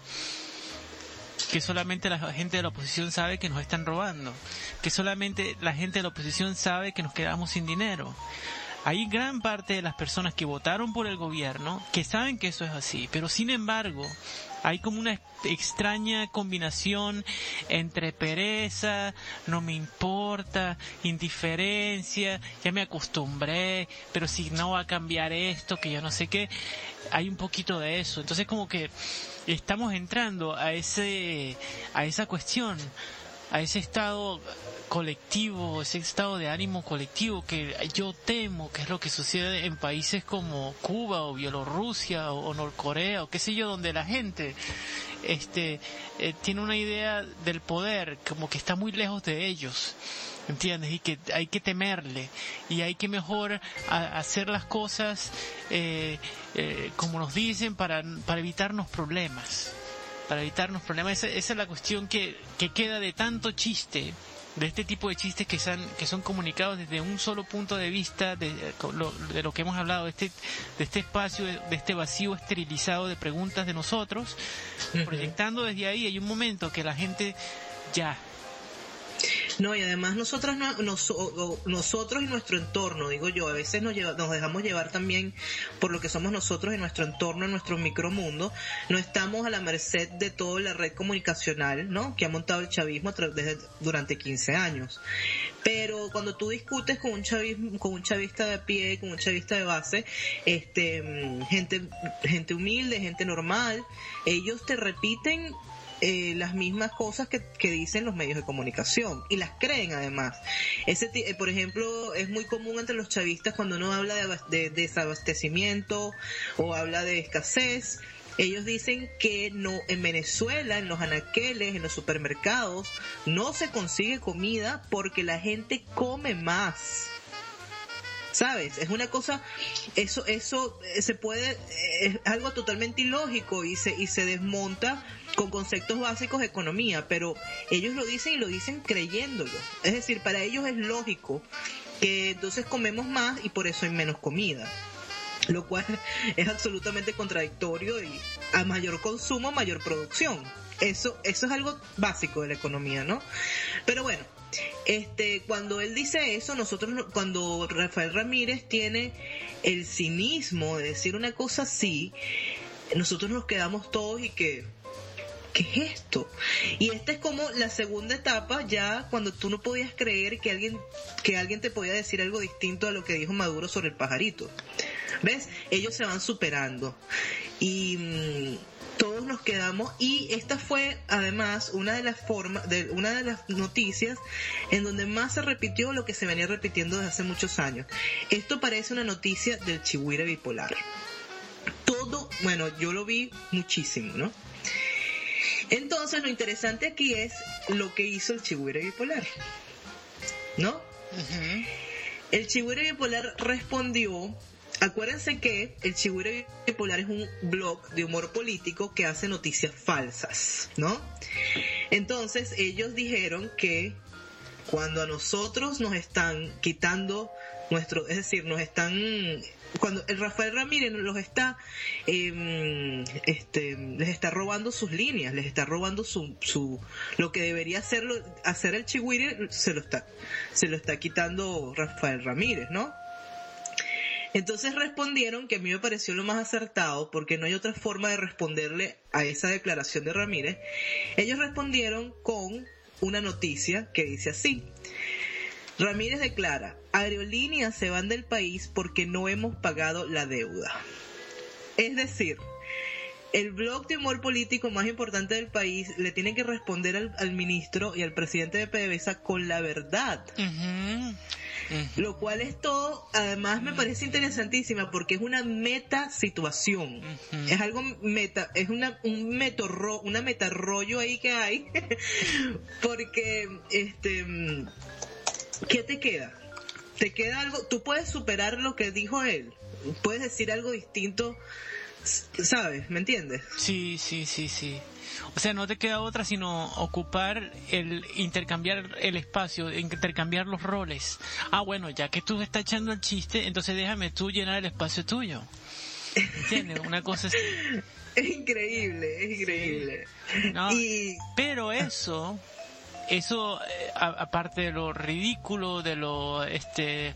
que solamente la gente de la oposición sabe que nos están robando, que solamente la gente de la oposición sabe que nos quedamos sin dinero. Hay gran parte de las personas que votaron por el gobierno que saben que eso es así, pero sin embargo hay como una extraña combinación entre pereza, no me importa, indiferencia, ya me acostumbré, pero si no va a cambiar esto, que yo no sé qué, hay un poquito de eso. Entonces como que estamos entrando a ese a esa cuestión, a ese estado colectivo, ese estado de ánimo colectivo que yo temo que es lo que sucede en países como Cuba o Bielorrusia o, Norcorea o qué sé yo, donde la gente este eh, tiene una idea del poder como que está muy lejos de ellos. ¿Entiendes? Y que hay que temerle y hay que mejor hacer las cosas eh, eh, como nos dicen para, para evitarnos problemas para evitarnos problemas. Esa, esa es la cuestión que, que queda de tanto chiste, de este tipo de chistes que, son que son comunicados desde un solo punto de vista de, lo, de lo que hemos hablado, de este, de este espacio, de, de este vacío esterilizado de preguntas de nosotros, proyectando desde ahí, hay un momento que la gente ya, No, y además nosotras, no- nos- nosotros y nuestro entorno, digo yo, a veces nos, lleva- nos dejamos llevar también por lo que somos nosotros en nuestro entorno, en nuestro micromundo. No estamos a la merced de toda la red comunicacional, ¿no? Que ha montado el chavismo desde, durante 15 años. Pero cuando tú discutes con un chavismo, con un chavista de pie, con un chavista de base, este, mm, gente, gente humilde, gente normal, ellos te repiten eh, las mismas cosas que, que dicen los medios de comunicación y las creen además. Ese, eh, por ejemplo, es muy común entre los chavistas cuando uno habla de, de desabastecimiento o habla de escasez. Ellos dicen que no en Venezuela, en los anaqueles, en los supermercados, no se consigue comida porque la gente come más. ¿Sabes? Es una cosa, eso, eso eh, se puede, eh, es algo totalmente ilógico y se, y se desmonta con conceptos básicos de economía, pero ellos lo dicen y lo dicen creyéndolo. Es decir, para ellos es lógico que entonces comemos más y por eso hay menos comida. Lo cual es absolutamente contradictorio y a mayor consumo, mayor producción. Eso, eso es algo básico de la economía, ¿no? Pero bueno, este, cuando él dice eso, nosotros, no- cuando Rafael Ramírez tiene el cinismo de decir una cosa así, nosotros nos quedamos todos y que, ¿qué es esto? Y esta es como la segunda etapa ya cuando tú no podías creer que alguien, que alguien te podía decir algo distinto a lo que dijo Maduro sobre el pajarito. ¿Ves? Ellos se van superando. Y mm, todos nos quedamos y esta fue además una de las formas de una de las noticias en donde más se repitió lo que se venía repitiendo desde hace muchos años. Esto parece una noticia del chihuire bipolar. Todo, bueno, yo lo vi muchísimo, ¿no? Entonces lo interesante aquí es lo que hizo el chihuire bipolar. ¿No? El Chihuire Bipolar respondió, acuérdense que el Chihuire Bipolar es un blog de humor político que hace noticias falsas, ¿no? Entonces ellos dijeron que cuando a nosotros nos están quitando nuestro, es decir, nos están cuando el Rafael Ramírez los está eh, este les está robando sus líneas, les está robando su, su lo que debería hacerlo hacer el Chihuire se lo está se lo está quitando Rafael Ramírez, ¿no? Entonces respondieron que a mí me pareció lo más acertado porque no hay otra forma de responderle a esa declaración de Ramírez. Ellos respondieron con una noticia que dice así. Ramírez declara, aerolíneas se van del país porque no hemos pagado la deuda. Es decir, el blog de humor político más importante del país le tiene que responder al, al ministro y al presidente de PDVSA con la verdad. Lo cual es todo, además me parece interesantísima porque es una meta situación. Es algo meta, es una, un metorro, una meta rollo ahí que hay. porque, este, ¿qué te queda? te queda algo, tú puedes superar lo que dijo él, puedes decir algo distinto, ¿sabes? ¿Me entiendes? Sí, sí, sí, sí. O sea, no te queda otra sino ocupar el intercambiar el espacio, intercambiar los roles. Ah, bueno, ya que tú estás echando el chiste, entonces déjame tú llenar el espacio tuyo. ¿Entiendes? Una cosa así. Es increíble, es increíble. No, Y Pero eso, eso, eh, a- aparte de lo ridículo, de lo, este,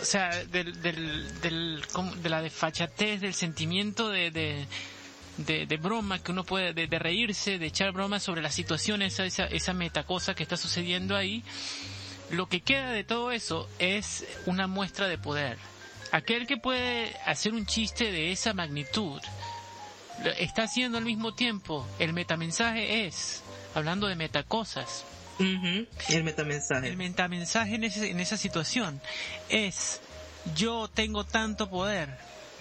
o sea, del, del, del- de la desfachatez, del sentimiento de, de, de, de broma que uno puede, de, de reírse, de echar bromas sobre la situación, esa, esa, metacosa que está sucediendo ahí, lo que queda de todo eso es una muestra de poder. Aquel que puede hacer un chiste de esa magnitud, está haciendo al mismo tiempo. El metamensaje es, hablando de metacosas, ujú, el metamensaje. el metamensaje en, ese- en esa situación es, yo tengo tanto poder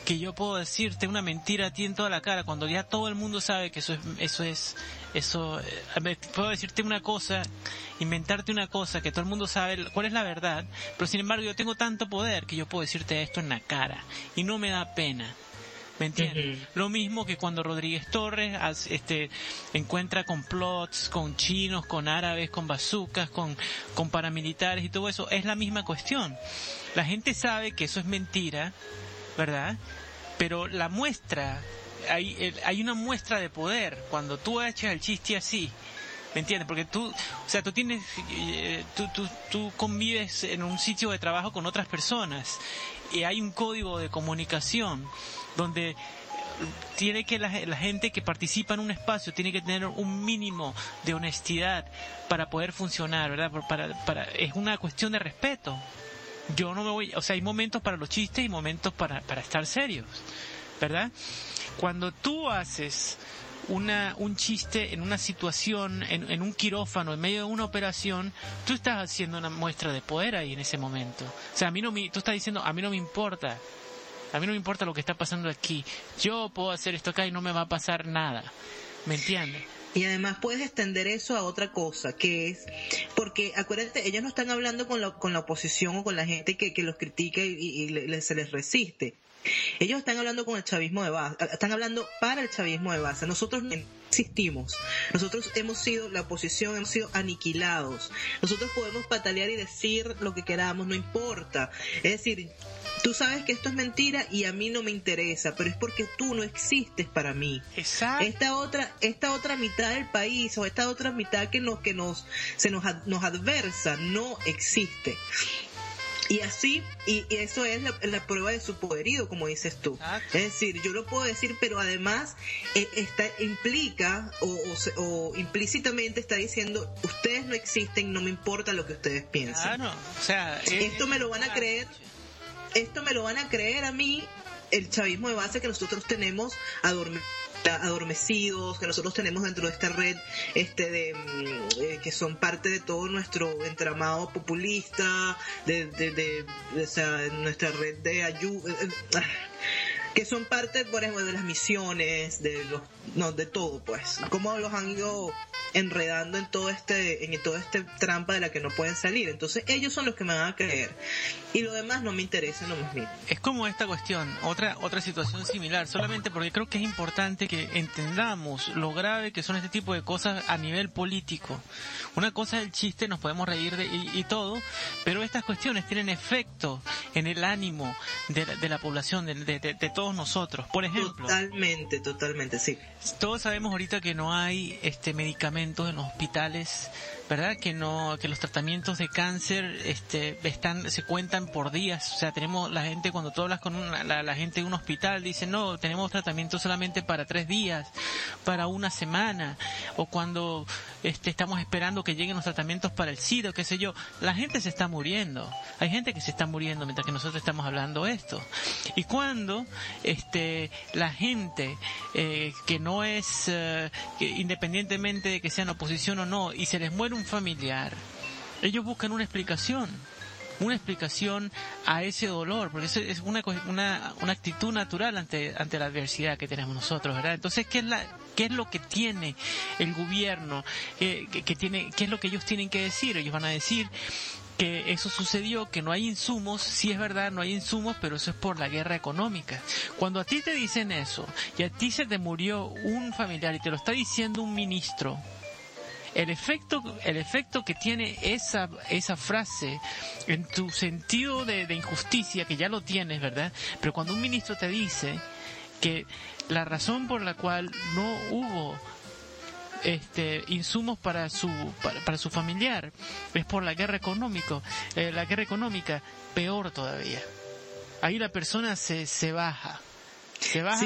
que yo puedo decirte una mentira a ti en toda la cara cuando ya todo el mundo sabe que eso es, eso es, eso, eh, puedo decirte una cosa, inventarte una cosa que todo el mundo sabe cuál es la verdad, pero sin embargo yo tengo tanto poder que yo puedo decirte esto en la cara y no me da pena. ¿Me entiendes? Lo mismo que cuando Rodríguez Torres este, encuentra complots con chinos, con árabes, con bazucas, con, con paramilitares y todo eso, es la misma cuestión. La gente sabe que eso es mentira, ¿verdad? Pero la muestra, hay, hay una muestra de poder cuando tú echas el chiste así. ¿Me entiendes? Porque tú, o sea, tú tienes, eh, tú, tú, tú convives en un sitio de trabajo con otras personas y hay un código de comunicación donde tiene que la, gente que participa en un espacio tiene que tener un mínimo de honestidad para poder funcionar, ¿verdad? Es una cuestión de respeto. Yo no me voy, o sea, hay momentos para los chistes y momentos para, para estar serios, ¿verdad? Cuando tú haces una, un chiste en una situación, en, en un quirófano, en medio de una operación, tú estás haciendo una muestra de poder ahí en ese momento. O sea, a mí no me, tú estás diciendo, a mí no me importa, a mí no me importa lo que está pasando aquí. Yo puedo hacer esto acá y no me va a pasar nada. ¿Me entiendes? Y además puedes extender eso a otra cosa, que es, porque acuérdate, ellos no están hablando con la, con la oposición o con la gente que, que los critica y, le- se les resiste. Ellos están hablando con el chavismo de base, están hablando para el chavismo de base. Nosotros no existimos. Nosotros hemos sido, la oposición, hemos sido aniquilados. Nosotros podemos patalear y decir lo que queramos, no importa. Es decir, tú sabes que esto es mentira y a mí no me interesa, pero es porque tú no existes para mí Exacto. esta otra esta otra mitad del país o esta otra mitad que nos que nos se nos nos adversa no existe y así y, y eso es la, la prueba de su poderío como dices tú Exacto. es decir yo lo puedo decir pero además eh, está implica o, o o implícitamente está diciendo ustedes no existen no me importa lo que ustedes piensen Claro. O sea, es- Esto me lo van a creer. esto me lo van a creer a mí el chavismo de base que nosotros tenemos adorme- adormecidos que nosotros tenemos dentro de esta red este de mm, eh, que son parte de todo nuestro entramado populista de, de, de- o sea, nuestra red de ayuda que son parte por ejemplo de las misiones de los no de todo pues. Cómo los han ido enredando en todo este en todo este trampa de la que no pueden salir. Entonces ellos son los que me van a creer. Y lo demás no me interesa no más mínimo es como esta cuestión, otra otra situación similar, solamente porque creo que es importante que entendamos lo grave que son este tipo de cosas a nivel político. Una cosa es el chiste, nos podemos reír de, y, y todo, pero estas cuestiones tienen efecto en el ánimo de de la población, de, de- de- de todos nosotros. Por ejemplo, totalmente totalmente sí todos sabemos ahorita que no hay este medicamentos en los hospitales, ¿verdad? Que no que los tratamientos de cáncer este están se cuentan por días, o sea, tenemos la gente cuando tú hablas con una- la, la gente de un hospital dice, "No, tenemos tratamiento solamente para tres días, para una semana", o cuando este estamos esperando que lleguen los tratamientos para el SIDA, qué sé yo, la gente se está muriendo. Hay gente que se está muriendo mientras que nosotros estamos hablando esto. Y cuando este la gente eh, que no es eh, que independientemente de que sean oposición o no y se les muere un familiar, ellos buscan una explicación una explicación a ese dolor, porque eso es una, una, una actitud natural ante, ante la adversidad que tenemos nosotros, ¿verdad? Entonces, ¿qué es, la, qué es lo que tiene el gobierno? Tiene, ¿Qué es lo que ellos tienen que decir? Ellos van a decir que eso sucedió, que no hay insumos, sí es verdad, no hay insumos, pero eso es por la guerra económica. Cuando a ti te dicen eso y a ti se te murió un familiar y te lo está diciendo un ministro, el efecto, el efecto que tiene esa, esa frase en tu sentido de, de injusticia, que ya lo tienes, ¿verdad? Pero cuando un ministro te dice que la razón por la cual no hubo este insumos para su para, para su familiar es por la guerra económico eh, la guerra económica peor todavía ahí la persona se, se baja se baja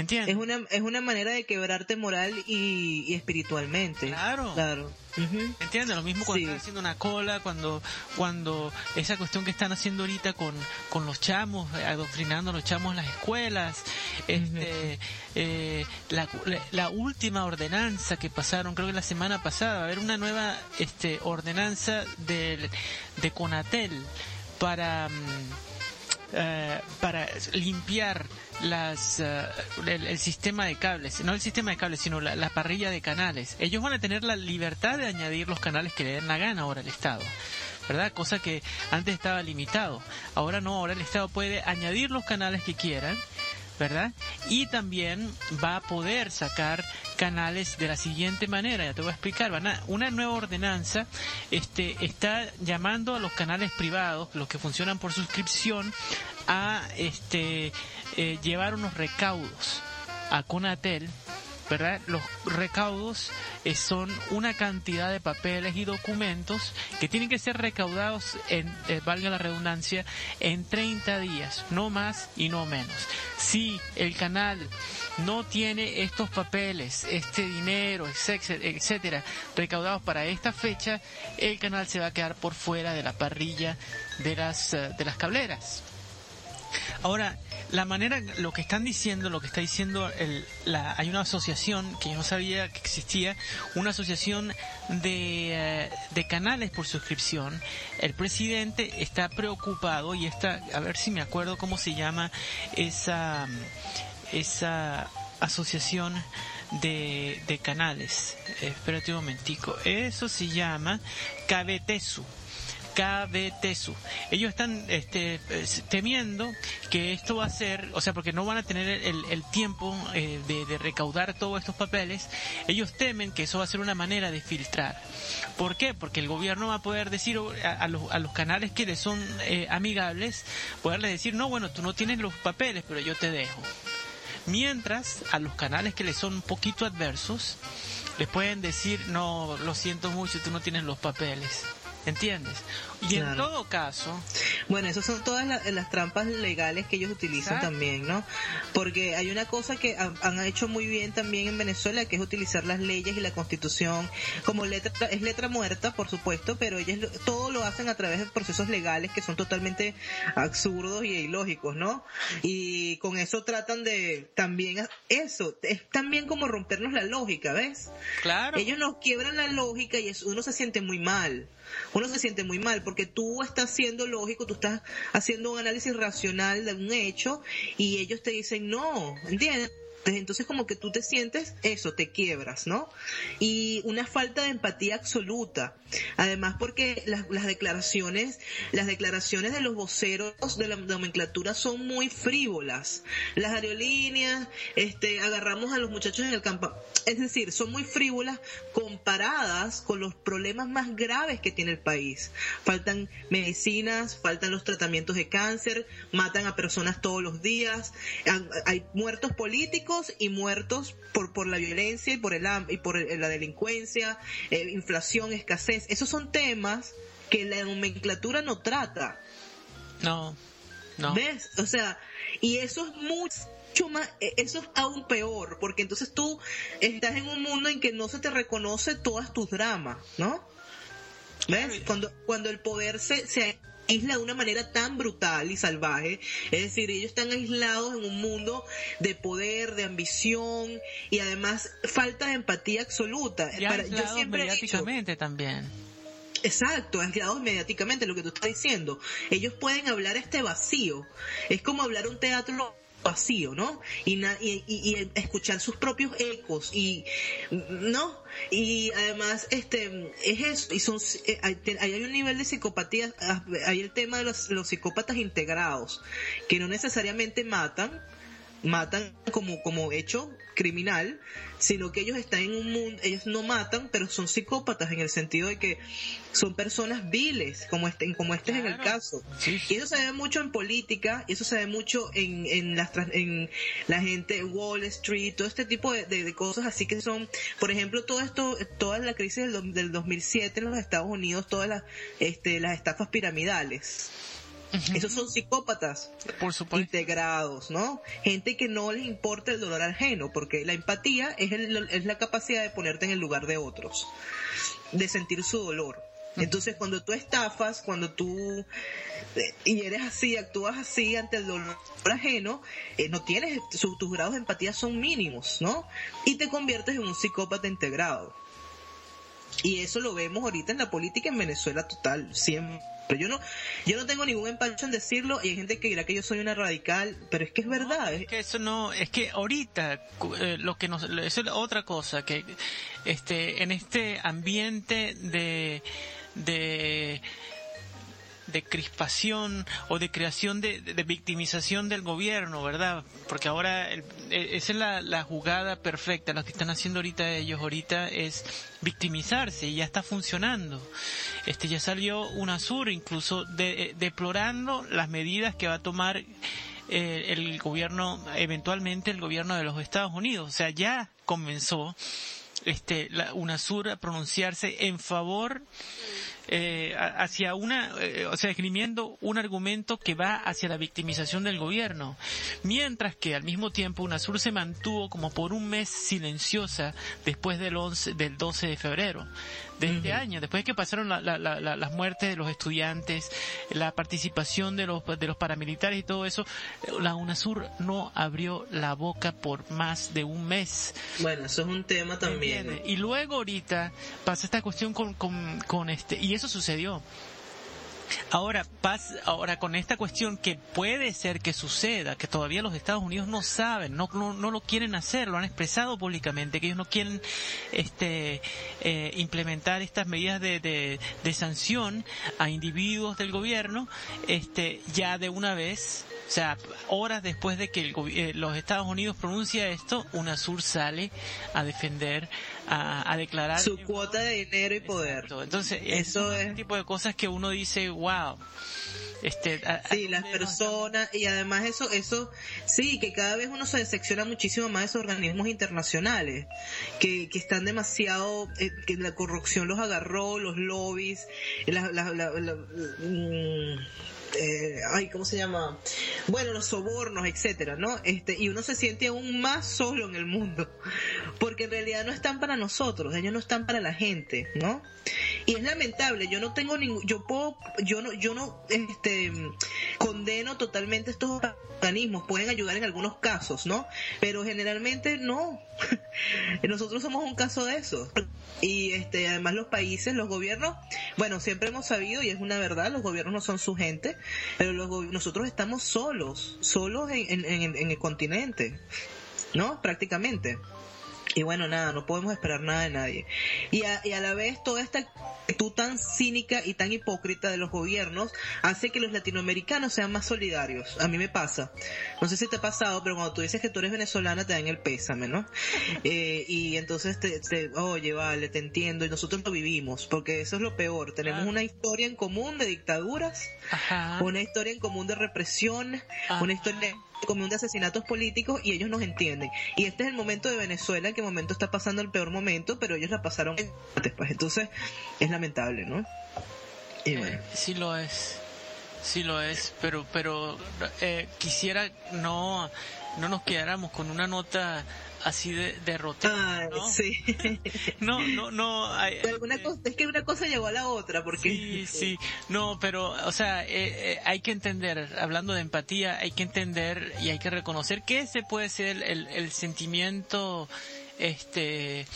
¿entiendes? es una es una manera de quebrarte moral y, y espiritualmente. Claro. Claro. Ujú. ¿Entiendes? Lo mismo cuando Sí. están haciendo una cola, cuando, cuando esa cuestión que están haciendo ahorita con, con los chamos, eh, adoctrinando a los chamos en las escuelas, este, eh, la, la- la última ordenanza que pasaron, creo que la semana pasada, va a haber una nueva este, ordenanza del- de Conatel para... mm, eh, para limpiar las eh, el, sistema de cables, no el sistema de cables, sino la, la parrilla de canales. Ellos van a tener la libertad de añadir los canales que le den la gana ahora al Estado. ¿Verdad? Cosa que antes estaba limitado. Ahora no, ahora el Estado puede añadir los canales que quieran, ¿verdad? Y también va a poder sacar canales de la siguiente manera, ya te voy a explicar, van a- una nueva ordenanza este, está llamando a los canales privados, los que funcionan por suscripción, a este, eh, llevar unos recaudos a Conatel, ¿verdad? Los recaudos eh, son una cantidad de papeles y documentos que tienen que ser recaudados, en, eh, valga la redundancia, en 30 días, no más y no menos. Si el canal no tiene estos papeles, este dinero, etcétera, recaudados para esta fecha, el canal se va a quedar por fuera de la parrilla de las, eh, de las cableras. Ahora, la manera, lo que están diciendo, lo que está diciendo, el, la, hay una asociación que yo no sabía que existía, una asociación de, eh, de canales por suscripción. El presidente está preocupado y está, a ver si me acuerdo cómo se llama esa, esa asociación de, de canales. Espérate un momentico. Eso se llama Cabetesu. KBTSU. Ellos están este, eh, temiendo que esto va a ser, o sea, porque no van a tener el, tiempo eh, de, recaudar todos estos papeles, ellos temen que eso va a ser una manera de filtrar. ¿Por qué? Porque el gobierno va a poder decir a, a los, a los canales que les son eh, amigables, poderles decir, no, bueno, tú no tienes los papeles, pero yo te dejo. Mientras a los canales que les son un poquito adversos, les pueden decir, no, lo siento mucho, tú no tienes los papeles. ¿Entiendes? Y en todo caso, Bueno, esas son todas la- las trampas legales que ellos utilizan Exacto. también, ¿no? Porque hay una cosa que han, han hecho muy bien también en Venezuela, que es utilizar las leyes y la constitución como letra, es letra muerta, por supuesto, pero ellos lo- todo lo hacen a través de procesos legales que son totalmente absurdos y ilógicos, ¿no? Y con eso tratan de también, eso, es también como rompernos la lógica, ¿ves? claro, Ellos nos quiebran la lógica y es- uno se siente muy mal. Uno se siente muy mal porque tú estás siendo lógico, tú estás haciendo un análisis racional de un hecho y ellos te dicen no, ¿entiendes? Entonces como que tú te sientes eso, te quiebras, ¿no? Y una falta de empatía absoluta. Además porque las, las declaraciones, las declaraciones de los voceros de la nomenclatura son muy frívolas. Las aerolíneas, este, agarramos a los muchachos en el campo. Es decir, son muy frívolas comparadas con los problemas más graves que tiene el país. Faltan medicinas, faltan los tratamientos de cáncer, matan a personas todos los días, hay muertos políticos y muertos por, por la violencia y por, el, y por el- la delincuencia, eh, inflación, escasez. Esos son temas que la nomenclatura no trata. no, no. ¿Ves? O sea, y eso es mucho más, eh, eso es aún peor, porque entonces tú estás en un mundo en que no se te reconoce todas tus dramas, ¿no? ¿Ves? Cuando, cuando el poder se, se aísla de una manera tan brutal y salvaje, es decir, ellos están aislados en un mundo de poder, de ambición y además falta de empatía absoluta. Y Para- yo aislados siempre he dicho, mediáticamente también. Exacto, aislados mediáticamente, lo que tú estás diciendo. Ellos pueden hablar este vacío. Es como hablar un teatro vacío, ¿no? Y, escuchar sus propios ecos y, ¿no? Y además, este, es eso, y son, eh, hay, hay un nivel de psicopatía, ah, hay el tema de los psicópatas integrados, que no necesariamente matan, matan como, como hecho criminal, sino que ellos están en un mundo, ellos no matan, pero son psicópatas en el sentido de que son personas viles, como este, como este es en el caso. Sí. Y eso se ve mucho en política, y eso se ve mucho en, en, las, en la gente, Wall Street, todo este tipo de, de- de cosas así que son, por ejemplo, todo esto, toda la crisis del, del 2007 en los Estados Unidos, todas las, este, las estafas piramidales. Esos son psicópatas Por supuesto. integrados, ¿no? Gente que no les importa el dolor ajeno, porque la empatía es, el- es la capacidad de ponerte en el lugar de otros, de sentir su dolor. Entonces, cuando tú estafas, cuando tú eh, y eres así, actúas así ante el dolor ajeno, eh, no tienes, su- tus grados de empatía son mínimos, ¿no? Y te conviertes en un psicópata integrado. Y eso lo vemos ahorita en la política en Venezuela total, siempre. Yo no, yo no tengo ningún empacho en decirlo y hay gente que dirá que yo soy una radical, pero es que es verdad. Es que eso no, es que ahorita eh, lo que nos, eso es otra cosa que, este, en este ambiente de, de, de crispación o de creación de, de victimización del gobierno, ¿verdad? Porque ahora el- eh, esa es la, la jugada perfecta. Lo que están haciendo ahorita ellos ahorita es victimizarse y ya está funcionando. Este ya salió UNASUR incluso de- eh, deplorando las medidas que va a tomar eh, el gobierno, eventualmente el gobierno de los Estados Unidos. O sea, ya comenzó este, la UNASUR a pronunciarse en favor eh, hacia una, eh, o sea, esgrimiendo un argumento que va hacia la victimización del gobierno, mientras que al mismo tiempo UNASUR se mantuvo como por un mes silenciosa después del 11, del 12 de febrero de este año, después que pasaron la- la- la- la- las muertes de los estudiantes, la participación de los de los paramilitares y todo eso, la UNASUR no abrió la boca por más de un mes. Bueno, eso es un tema también. ¿Entiendes? Y luego ahorita pasa esta cuestión con, con, con este, y eso sucedió. Ahora, pasa, ahora con esta cuestión que puede ser que suceda, que todavía los Estados Unidos no saben, no, no, no lo quieren hacer, lo han expresado públicamente, que ellos no quieren este, eh, implementar estas medidas de, de, de sanción a individuos del gobierno, este, ya de una vez, o sea, horas después de que el eh, los Estados Unidos pronuncia esto, UNASUR sale a defender, a, a declarar Su cuota de dinero y poder. Exacto. Entonces, Eso es es- el tipo de cosas que uno dice, wow. Este, a- Sí, las personas, y además eso, eso, sí, que cada vez uno se decepciona muchísimo más de esos organismos internacionales, que, que están demasiado, eh, que la corrupción los agarró, los lobbies, la, la, la- la- mm, eh, ay, ¿cómo se llama? Bueno, los sobornos, etcétera, ¿no? Este, y uno se siente aún más solo en el mundo, porque en realidad no están para nosotros, ellos no están para la gente, ¿no? Y es lamentable, yo no tengo ningún, yo puedo, yo no, yo no, este, condeno totalmente estos organismos, pueden ayudar en algunos casos, ¿no? Pero generalmente no. Nosotros somos un caso de eso. Y este, además los países, los gobiernos, bueno, siempre hemos sabido, y es una verdad, los gobiernos no son su gente, pero los nosotros estamos solos, solos en- en- en el continente, ¿no? Prácticamente. Y bueno, nada, no podemos esperar nada de nadie. Y a, y a la vez toda esta actitud tan cínica y tan hipócrita de los gobiernos hace que los latinoamericanos sean más solidarios. A mí me pasa. No sé si te ha pasado, pero cuando tú dices que tú eres venezolana te dan el pésame, ¿no? Eh, y entonces te, te- oye, vale, te entiendo. Y nosotros lo vivimos, porque eso es lo peor. Tenemos una historia en común de dictaduras, Ajá. una historia en común de represión, Ajá. una historia común de asesinatos políticos y ellos nos entienden. Y este es el momento de Venezuela, en que momento está pasando el peor momento, pero ellos la pasaron después. Entonces, es lamentable, ¿no? Y bueno. Eh, sí lo es. Sí lo es, pero pero eh, quisiera no no nos quedáramos con una nota así de derrotista, Ay, ¿no? sí. No, no, no. hay- alguna eh, cosa, es que una cosa llegó a la otra, porque... Sí, sí, no, pero, o sea, eh, eh, hay que entender, hablando de empatía, hay que entender y hay que reconocer que ese puede ser el, el, el sentimiento, este,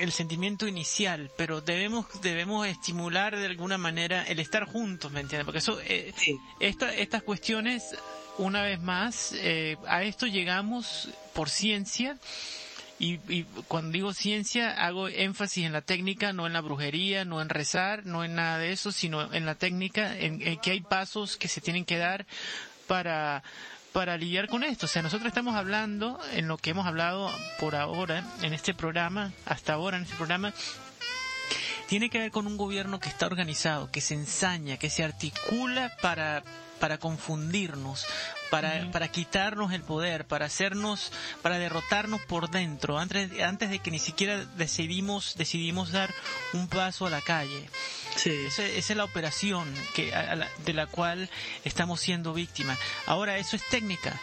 el sentimiento inicial, pero debemos, debemos estimular de alguna manera el estar juntos, ¿me entiendes? Porque eso, eh, Sí. esta- estas cuestiones una vez más, eh, a esto llegamos por ciencia. Y, y cuando digo ciencia, hago énfasis en la técnica, no en la brujería, no en rezar, no en nada de eso, sino en la técnica, en, en que hay pasos que se tienen que dar para, para lidiar con esto. O sea, nosotros estamos hablando, en lo que hemos hablado por ahora, en este programa, hasta ahora en este programa, tiene que ver con un gobierno que está organizado, que se ensaña, que se articula para, para confundirnos, para, para quitarnos el poder, para hacernos, para derrotarnos por dentro, antes, antes de que ni siquiera decidimos, decidimos dar un paso a la calle. Sí. Esa, esa es la operación que, a- a la- de la cual estamos siendo víctimas. Ahora, eso es técnica.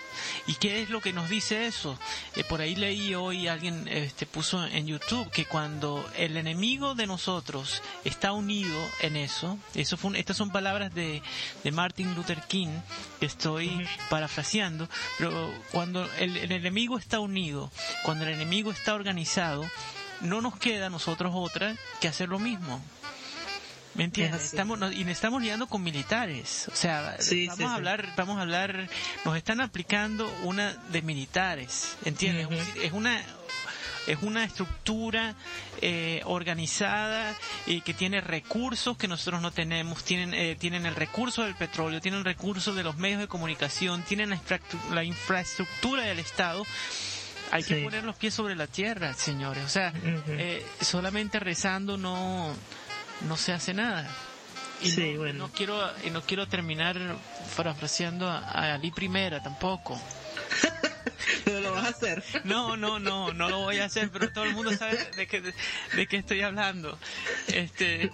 ¿Y qué es lo que nos dice eso? Eh, por ahí leí hoy, alguien este, puso en YouTube que cuando el enemigo de nosotros está unido en eso, eso fue un- estas son palabras de, de Martin Luther King, que estoy parafraseando, pero cuando el, el enemigo está unido, cuando el enemigo está organizado, no nos queda a nosotros otra que hacer lo mismo. ¿Me entiendes? Es. Estamos, y nos estamos lidiando con militares. O sea, Sí, vamos sí, a sí. hablar, vamos a hablar, nos están aplicando una de militares, ¿entiendes? Es una es una estructura eh, organizada y que tiene recursos que nosotros no tenemos, tienen eh, tienen el recurso del petróleo, tienen el recurso de los medios de comunicación, tienen la, infrastru- la infraestructura del Estado. Hay que Sí. poner los pies sobre la tierra, señores. O sea, Ujú. eh, solamente rezando no no se hace nada. Y Sí, no, bueno. no quiero y no quiero terminar parafraseando a, a Ali Primera tampoco. Vas a hacer. No, no, no, no lo voy a hacer, pero todo el mundo sabe de qué de, qué estoy hablando. Este,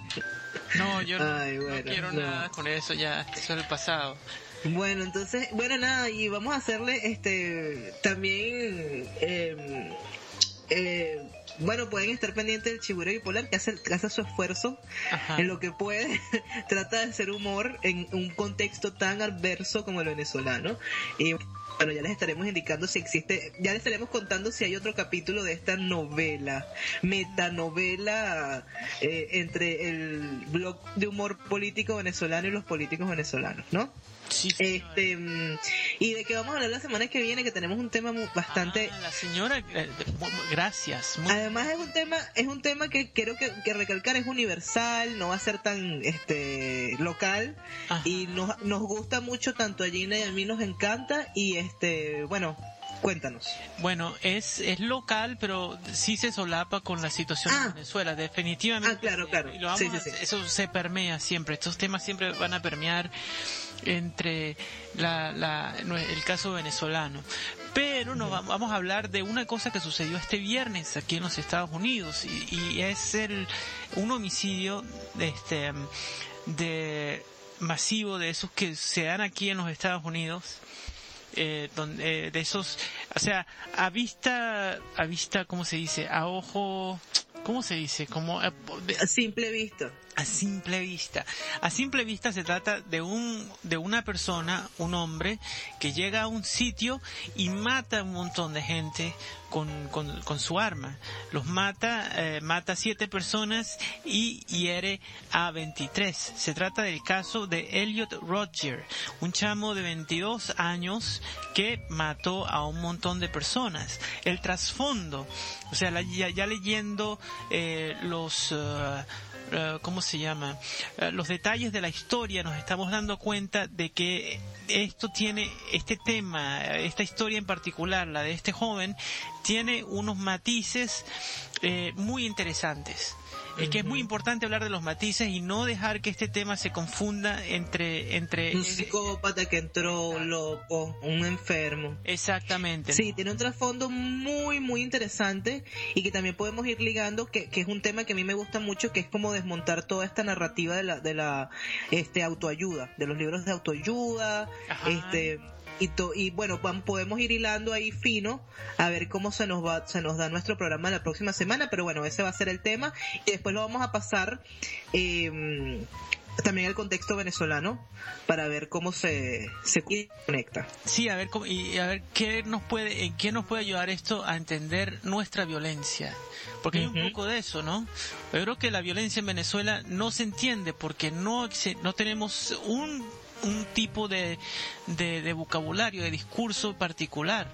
no, yo no, quiero no. nada con eso ya, eso es el pasado. Bueno, entonces, bueno, nada, y vamos a hacerle este también. eh, eh, bueno, pueden estar pendientes del Chiburo Bipolar, que hace, que hace su esfuerzo Ajá. en lo que puede. Trata de hacer humor en un contexto tan adverso como el venezolano. Y bueno, ya les estaremos indicando si existe, ya les estaremos contando si hay otro capítulo de esta novela, metanovela eh, entre el blog de humor político venezolano y los políticos venezolanos, ¿no? Sí. Este, mm, y de qué vamos a hablar la semana que viene, que tenemos un tema bastante... Ah, la señora, eh, gracias. muy- Además es un tema, es un tema que quiero que, que recalcar, es universal, no va a ser tan este local Ajá. y nos, nos gusta mucho tanto a Gina y a mí nos encanta y este, bueno, cuéntanos. Bueno, es, es local, pero sí se solapa con la situación Ah. en Venezuela, definitivamente. Ah, claro, claro. Y lo vamos Sí, sí, a- sí. Eso se permea siempre, estos temas siempre van a permear entre la, la- el caso venezolano. Pero nos vamos, a hablar de una cosa que sucedió este viernes aquí en los Estados Unidos y, es el un homicidio de este de masivo de esos que se dan aquí en los Estados Unidos eh, donde, eh, de esos, o sea, a vista, a vista, ¿cómo se dice? A ojo, ¿cómo se dice? Como eh, A simple vista. A simple vista. A simple vista se trata de un de una persona, un hombre que llega a un sitio y mata a un montón de gente con, con, con su arma. Los mata, eh, mata a siete personas y hiere a 23. Se trata del caso de Elliot Roger, un chamo de 22 años que mató a un montón de personas. El trasfondo, o sea, la- ya, ya leyendo eh, los... eh, eh, ¿cómo se llama? Eh, los detalles de la historia nos estamos dando cuenta de que esto tiene, este tema, esta historia en particular, la de este joven, tiene unos matices eh, muy interesantes. Es que es muy importante hablar de los matices y no dejar que este tema se confunda entre... entre Un psicópata que entró loco, un enfermo. exactamente. Sí, tiene un trasfondo muy, muy interesante y que también podemos ir ligando, que, que es un tema que a mí me gusta mucho, que es como desmontar toda esta narrativa de la, de la este, autoayuda, de los libros de autoayuda, Ajá. este y, to- y bueno, podemos ir hilando ahí fino a ver cómo se nos va, se nos da nuestro programa la próxima semana, pero bueno, ese va a ser el tema y después lo vamos a pasar eh, también al contexto venezolano para ver cómo se, se conecta. Sí, a ver, cómo- y a ver qué nos puede, en qué nos puede ayudar esto a entender nuestra violencia. Porque hay un poco de eso, ¿no? Yo creo que la violencia en Venezuela no se entiende porque no, no tenemos un un tipo de, de, de vocabulario, de discurso particular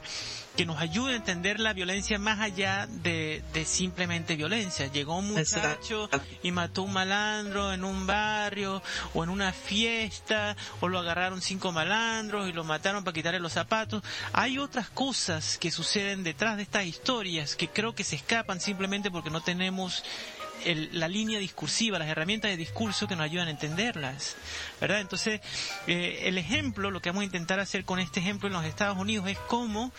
que nos ayude a entender la violencia más allá de, de simplemente violencia. Llegó un muchacho y mató un malandro en un barrio o en una fiesta o lo agarraron cinco malandros y lo mataron para quitarle los zapatos. Hay otras cosas que suceden detrás de estas historias que creo que se escapan simplemente porque no tenemos el- la línea discursiva, las herramientas de discurso que nos ayudan a entenderlas, ¿verdad? Entonces, eh, el ejemplo, lo que vamos a intentar hacer con este ejemplo en los Estados Unidos es cómo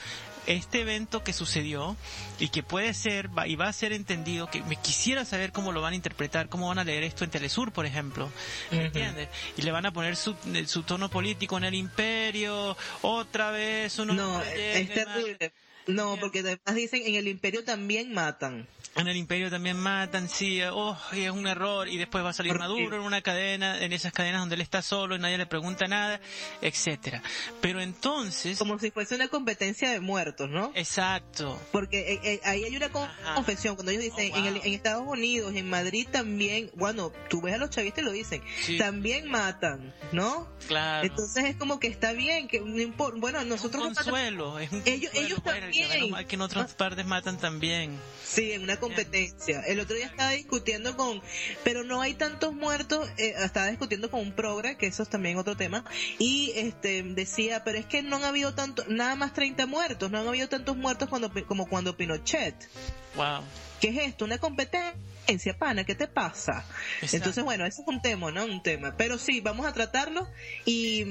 este evento que sucedió y que puede ser va- y va a ser entendido, que me quisiera saber cómo lo van a interpretar, cómo van a leer esto en Telesur, por ejemplo, ¿me entiendes? Y le van a poner su, su tono político en el imperio, otra vez uno No, es terrible. No, porque además dicen en el imperio también matan. En el imperio también matan, sí, oh, y es un error, y después va a salir. Maduro en una cadena, en esas cadenas donde él está solo y nadie le pregunta nada, etcétera. Pero entonces, Como si fuese una competencia de muertos, ¿no? exacto, Porque eh, eh, ahí hay una confesión, cuando ellos dicen, Oh, en, el- en Estados Unidos, en Madrid también, bueno, tú ves a los chavistas y lo dicen, Sí. también matan, ¿no? claro. Entonces es como que está bien, que no importa, bueno, es un nosotros no consuelo, es un Ellos- consuelo, ellos bueno, menos mal que en otras partes matan también. Sí, en una competencia. El otro día estaba discutiendo con, pero no hay tantos muertos, eh, estaba discutiendo con un progre, que eso es también otro tema, y este decía, pero es que no han habido tanto, nada más 30 muertos, no han habido tantos muertos cuando, como cuando Pinochet. Wow. ¿Qué es esto? Una competencia, pana, ¿qué te pasa? Exacto. Entonces, bueno, ese es un tema, ¿no? Un tema. Pero sí, vamos a tratarlo y...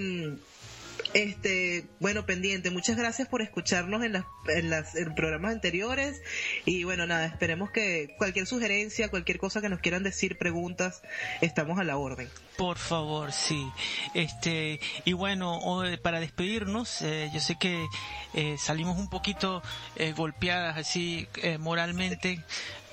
Este, bueno, pendiente. Muchas gracias por escucharnos en las, en las en programas anteriores. Y bueno, nada, esperemos que cualquier sugerencia, cualquier cosa que nos quieran decir, preguntas, estamos a la orden. Por favor, sí. Este, y bueno, hoy, para despedirnos, eh, yo sé que eh, salimos un poquito eh, golpeadas así eh, moralmente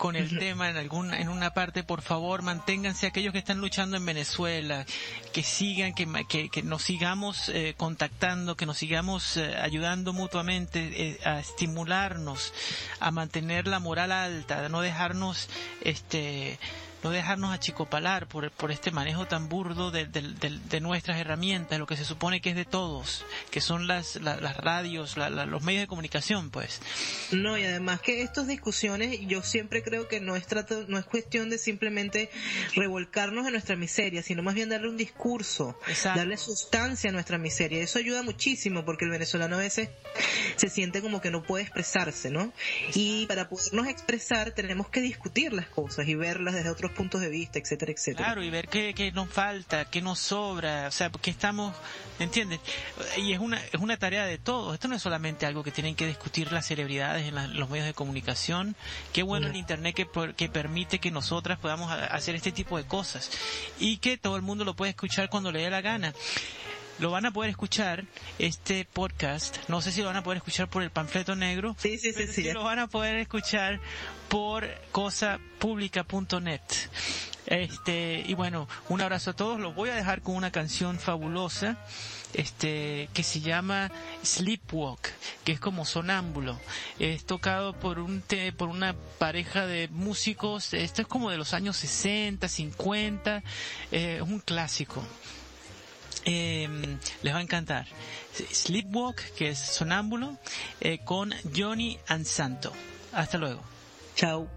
con el tema en alguna en una parte, por favor, manténganse aquellos que están luchando en Venezuela, que sigan, que, que, que nos sigamos eh, contactando, que nos sigamos eh, ayudando mutuamente eh, a estimularnos, a mantener la moral alta, a no dejarnos este no dejarnos achicopalar por, por este manejo tan burdo de, de- de- de nuestras herramientas, lo que se supone que es de todos, que son las, la- las radios, la- la- los medios de comunicación, pues. No, y además que estas discusiones, yo siempre creo que no es, trato, no es cuestión de simplemente revolcarnos en nuestra miseria, sino más bien darle un discurso, Exacto. darle sustancia a nuestra miseria. Eso ayuda muchísimo porque el venezolano a veces se siente como que no puede expresarse, ¿no? Y para podernos expresar tenemos que discutir las cosas y verlas desde otros puntos de vista, etcétera, etcétera. Claro, y ver qué, qué nos falta, qué nos sobra, o sea, qué estamos, ¿entiendes? Y es una, es una tarea de todos. Esto no es solamente algo que tienen que discutir las celebridades en la- los medios de comunicación. Qué bueno el Internet que, que permite que nosotras podamos hacer este tipo de cosas. Y que todo el mundo lo puede escuchar cuando le dé la gana. Lo van a poder escuchar, este podcast, no sé si lo van a poder escuchar por el panfleto negro, Sí, sí, sí, pero sí, sí ya. lo van a poder escuchar por cosapublica.net. Este, y bueno, un abrazo a todos. Los voy a dejar con una canción fabulosa, este, que se llama Sleepwalk, que es como sonámbulo. Es tocado por un, te- por una pareja de músicos. Esto es como de los años 60, 50. eh, es un clásico. Eh, les va a encantar. Sleepwalk, que es sonámbulo, eh, con Johnny and Santo. Hasta luego. Chao.